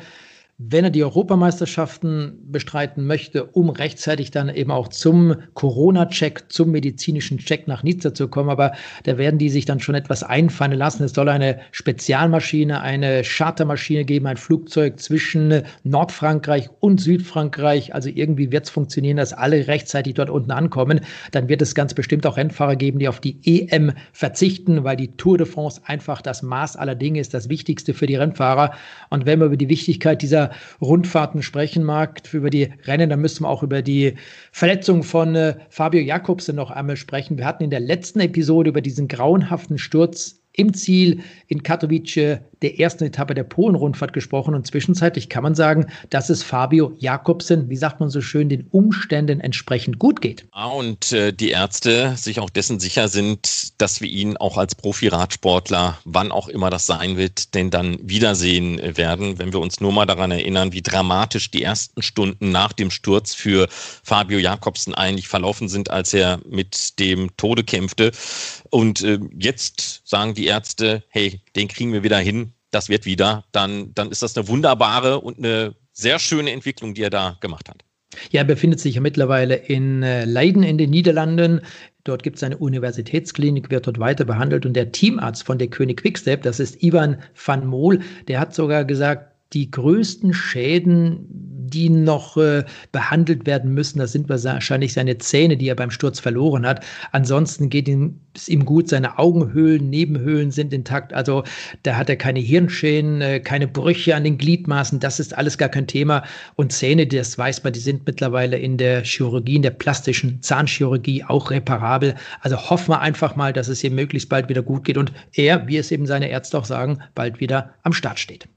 Wenn er die Europameisterschaften bestreiten möchte, um rechtzeitig dann eben auch zum Corona-Check, zum medizinischen Check nach Nizza zu kommen. Aber da werden die sich dann schon etwas einfallen lassen. Es soll eine Spezialmaschine, eine Chartermaschine geben, ein Flugzeug zwischen Nordfrankreich und Südfrankreich. Also irgendwie wird es funktionieren, dass alle rechtzeitig dort unten ankommen. Dann wird es ganz bestimmt auch Rennfahrer geben, die auf die EM verzichten, weil die Tour de France einfach das Maß aller Dinge ist, das Wichtigste für die Rennfahrer. Und wenn man über die Wichtigkeit dieser Rundfahrten sprechen mag, über die Rennen, dann müssen wir auch über die Verletzung von äh, Fabio Jakobsen noch einmal sprechen. Wir hatten in der letzten Episode über diesen grauenhaften Sturz im Ziel in Katowice der ersten Etappe der Polen-Rundfahrt gesprochen und zwischenzeitlich kann man sagen, dass es Fabio Jakobsen, wie sagt man so schön, den Umständen entsprechend gut geht. Ah, und äh, die Ärzte sich auch dessen sicher sind, dass wir ihn auch als Profi-Radsportler, wann auch immer das sein wird, denn dann wiedersehen werden, wenn wir uns nur mal daran erinnern, wie dramatisch die ersten Stunden nach dem Sturz für Fabio Jakobsen eigentlich verlaufen sind, als er mit dem Tode kämpfte. Und äh, jetzt sagen die Ärzte, hey, den kriegen wir wieder hin, das wird wieder, dann, dann ist das eine wunderbare und eine sehr schöne Entwicklung, die er da gemacht hat. Ja, er befindet sich ja mittlerweile in äh, Leiden in den Niederlanden. Dort gibt es eine Universitätsklinik, wird dort weiter behandelt. Und der Teamarzt von der König Quickstep, das ist Ivan van Mool, der hat sogar gesagt, die größten Schäden, die noch äh, behandelt werden müssen. Das sind wahrscheinlich seine Zähne, die er beim Sturz verloren hat. Ansonsten geht ihm, es ihm gut. Seine Augenhöhlen, Nebenhöhlen sind intakt. Also da hat er keine Hirnschäden, äh, keine Brüche an den Gliedmaßen. Das ist alles gar kein Thema. Und Zähne, das weiß man, die sind mittlerweile in der Chirurgie, in der plastischen Zahnchirurgie auch reparabel. Also hoffen wir einfach mal, dass es ihm möglichst bald wieder gut geht und er, wie es eben seine Ärzte auch sagen, bald wieder am Start steht.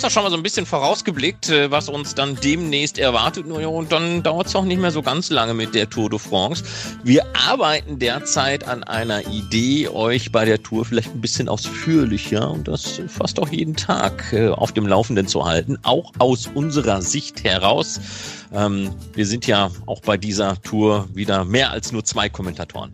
Hast ja schon mal so ein bisschen vorausgeblickt, äh, was uns dann demnächst erwartet. Und dann dauert es auch nicht mehr so ganz lange mit der Tour de France. Wir arbeiten derzeit an einer Idee, euch bei der Tour vielleicht ein bisschen ausführlicher und das fast auch jeden Tag äh, auf dem Laufenden zu halten, auch aus unserer Sicht heraus. Ähm, wir sind ja auch bei dieser Tour wieder mehr als nur zwei Kommentatoren.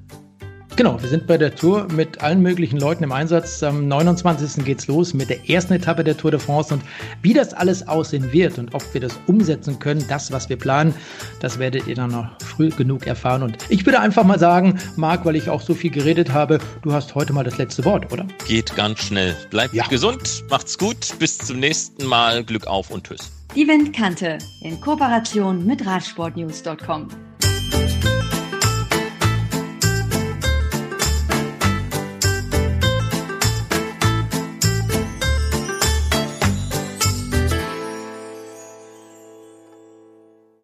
Genau, wir sind bei der Tour mit allen möglichen Leuten im Einsatz. Am 29. geht's los mit der ersten Etappe der Tour de France und wie das alles aussehen wird und ob wir das umsetzen können, das, was wir planen, das werdet ihr dann noch früh genug erfahren. Und ich würde einfach mal sagen, Marc, weil ich auch so viel geredet habe, du hast heute mal das letzte Wort, oder? Geht ganz schnell. Bleibt ja. gesund, macht's gut, bis zum nächsten Mal, Glück auf und tschüss. Die Windkante in Kooperation mit Radsportnews.com.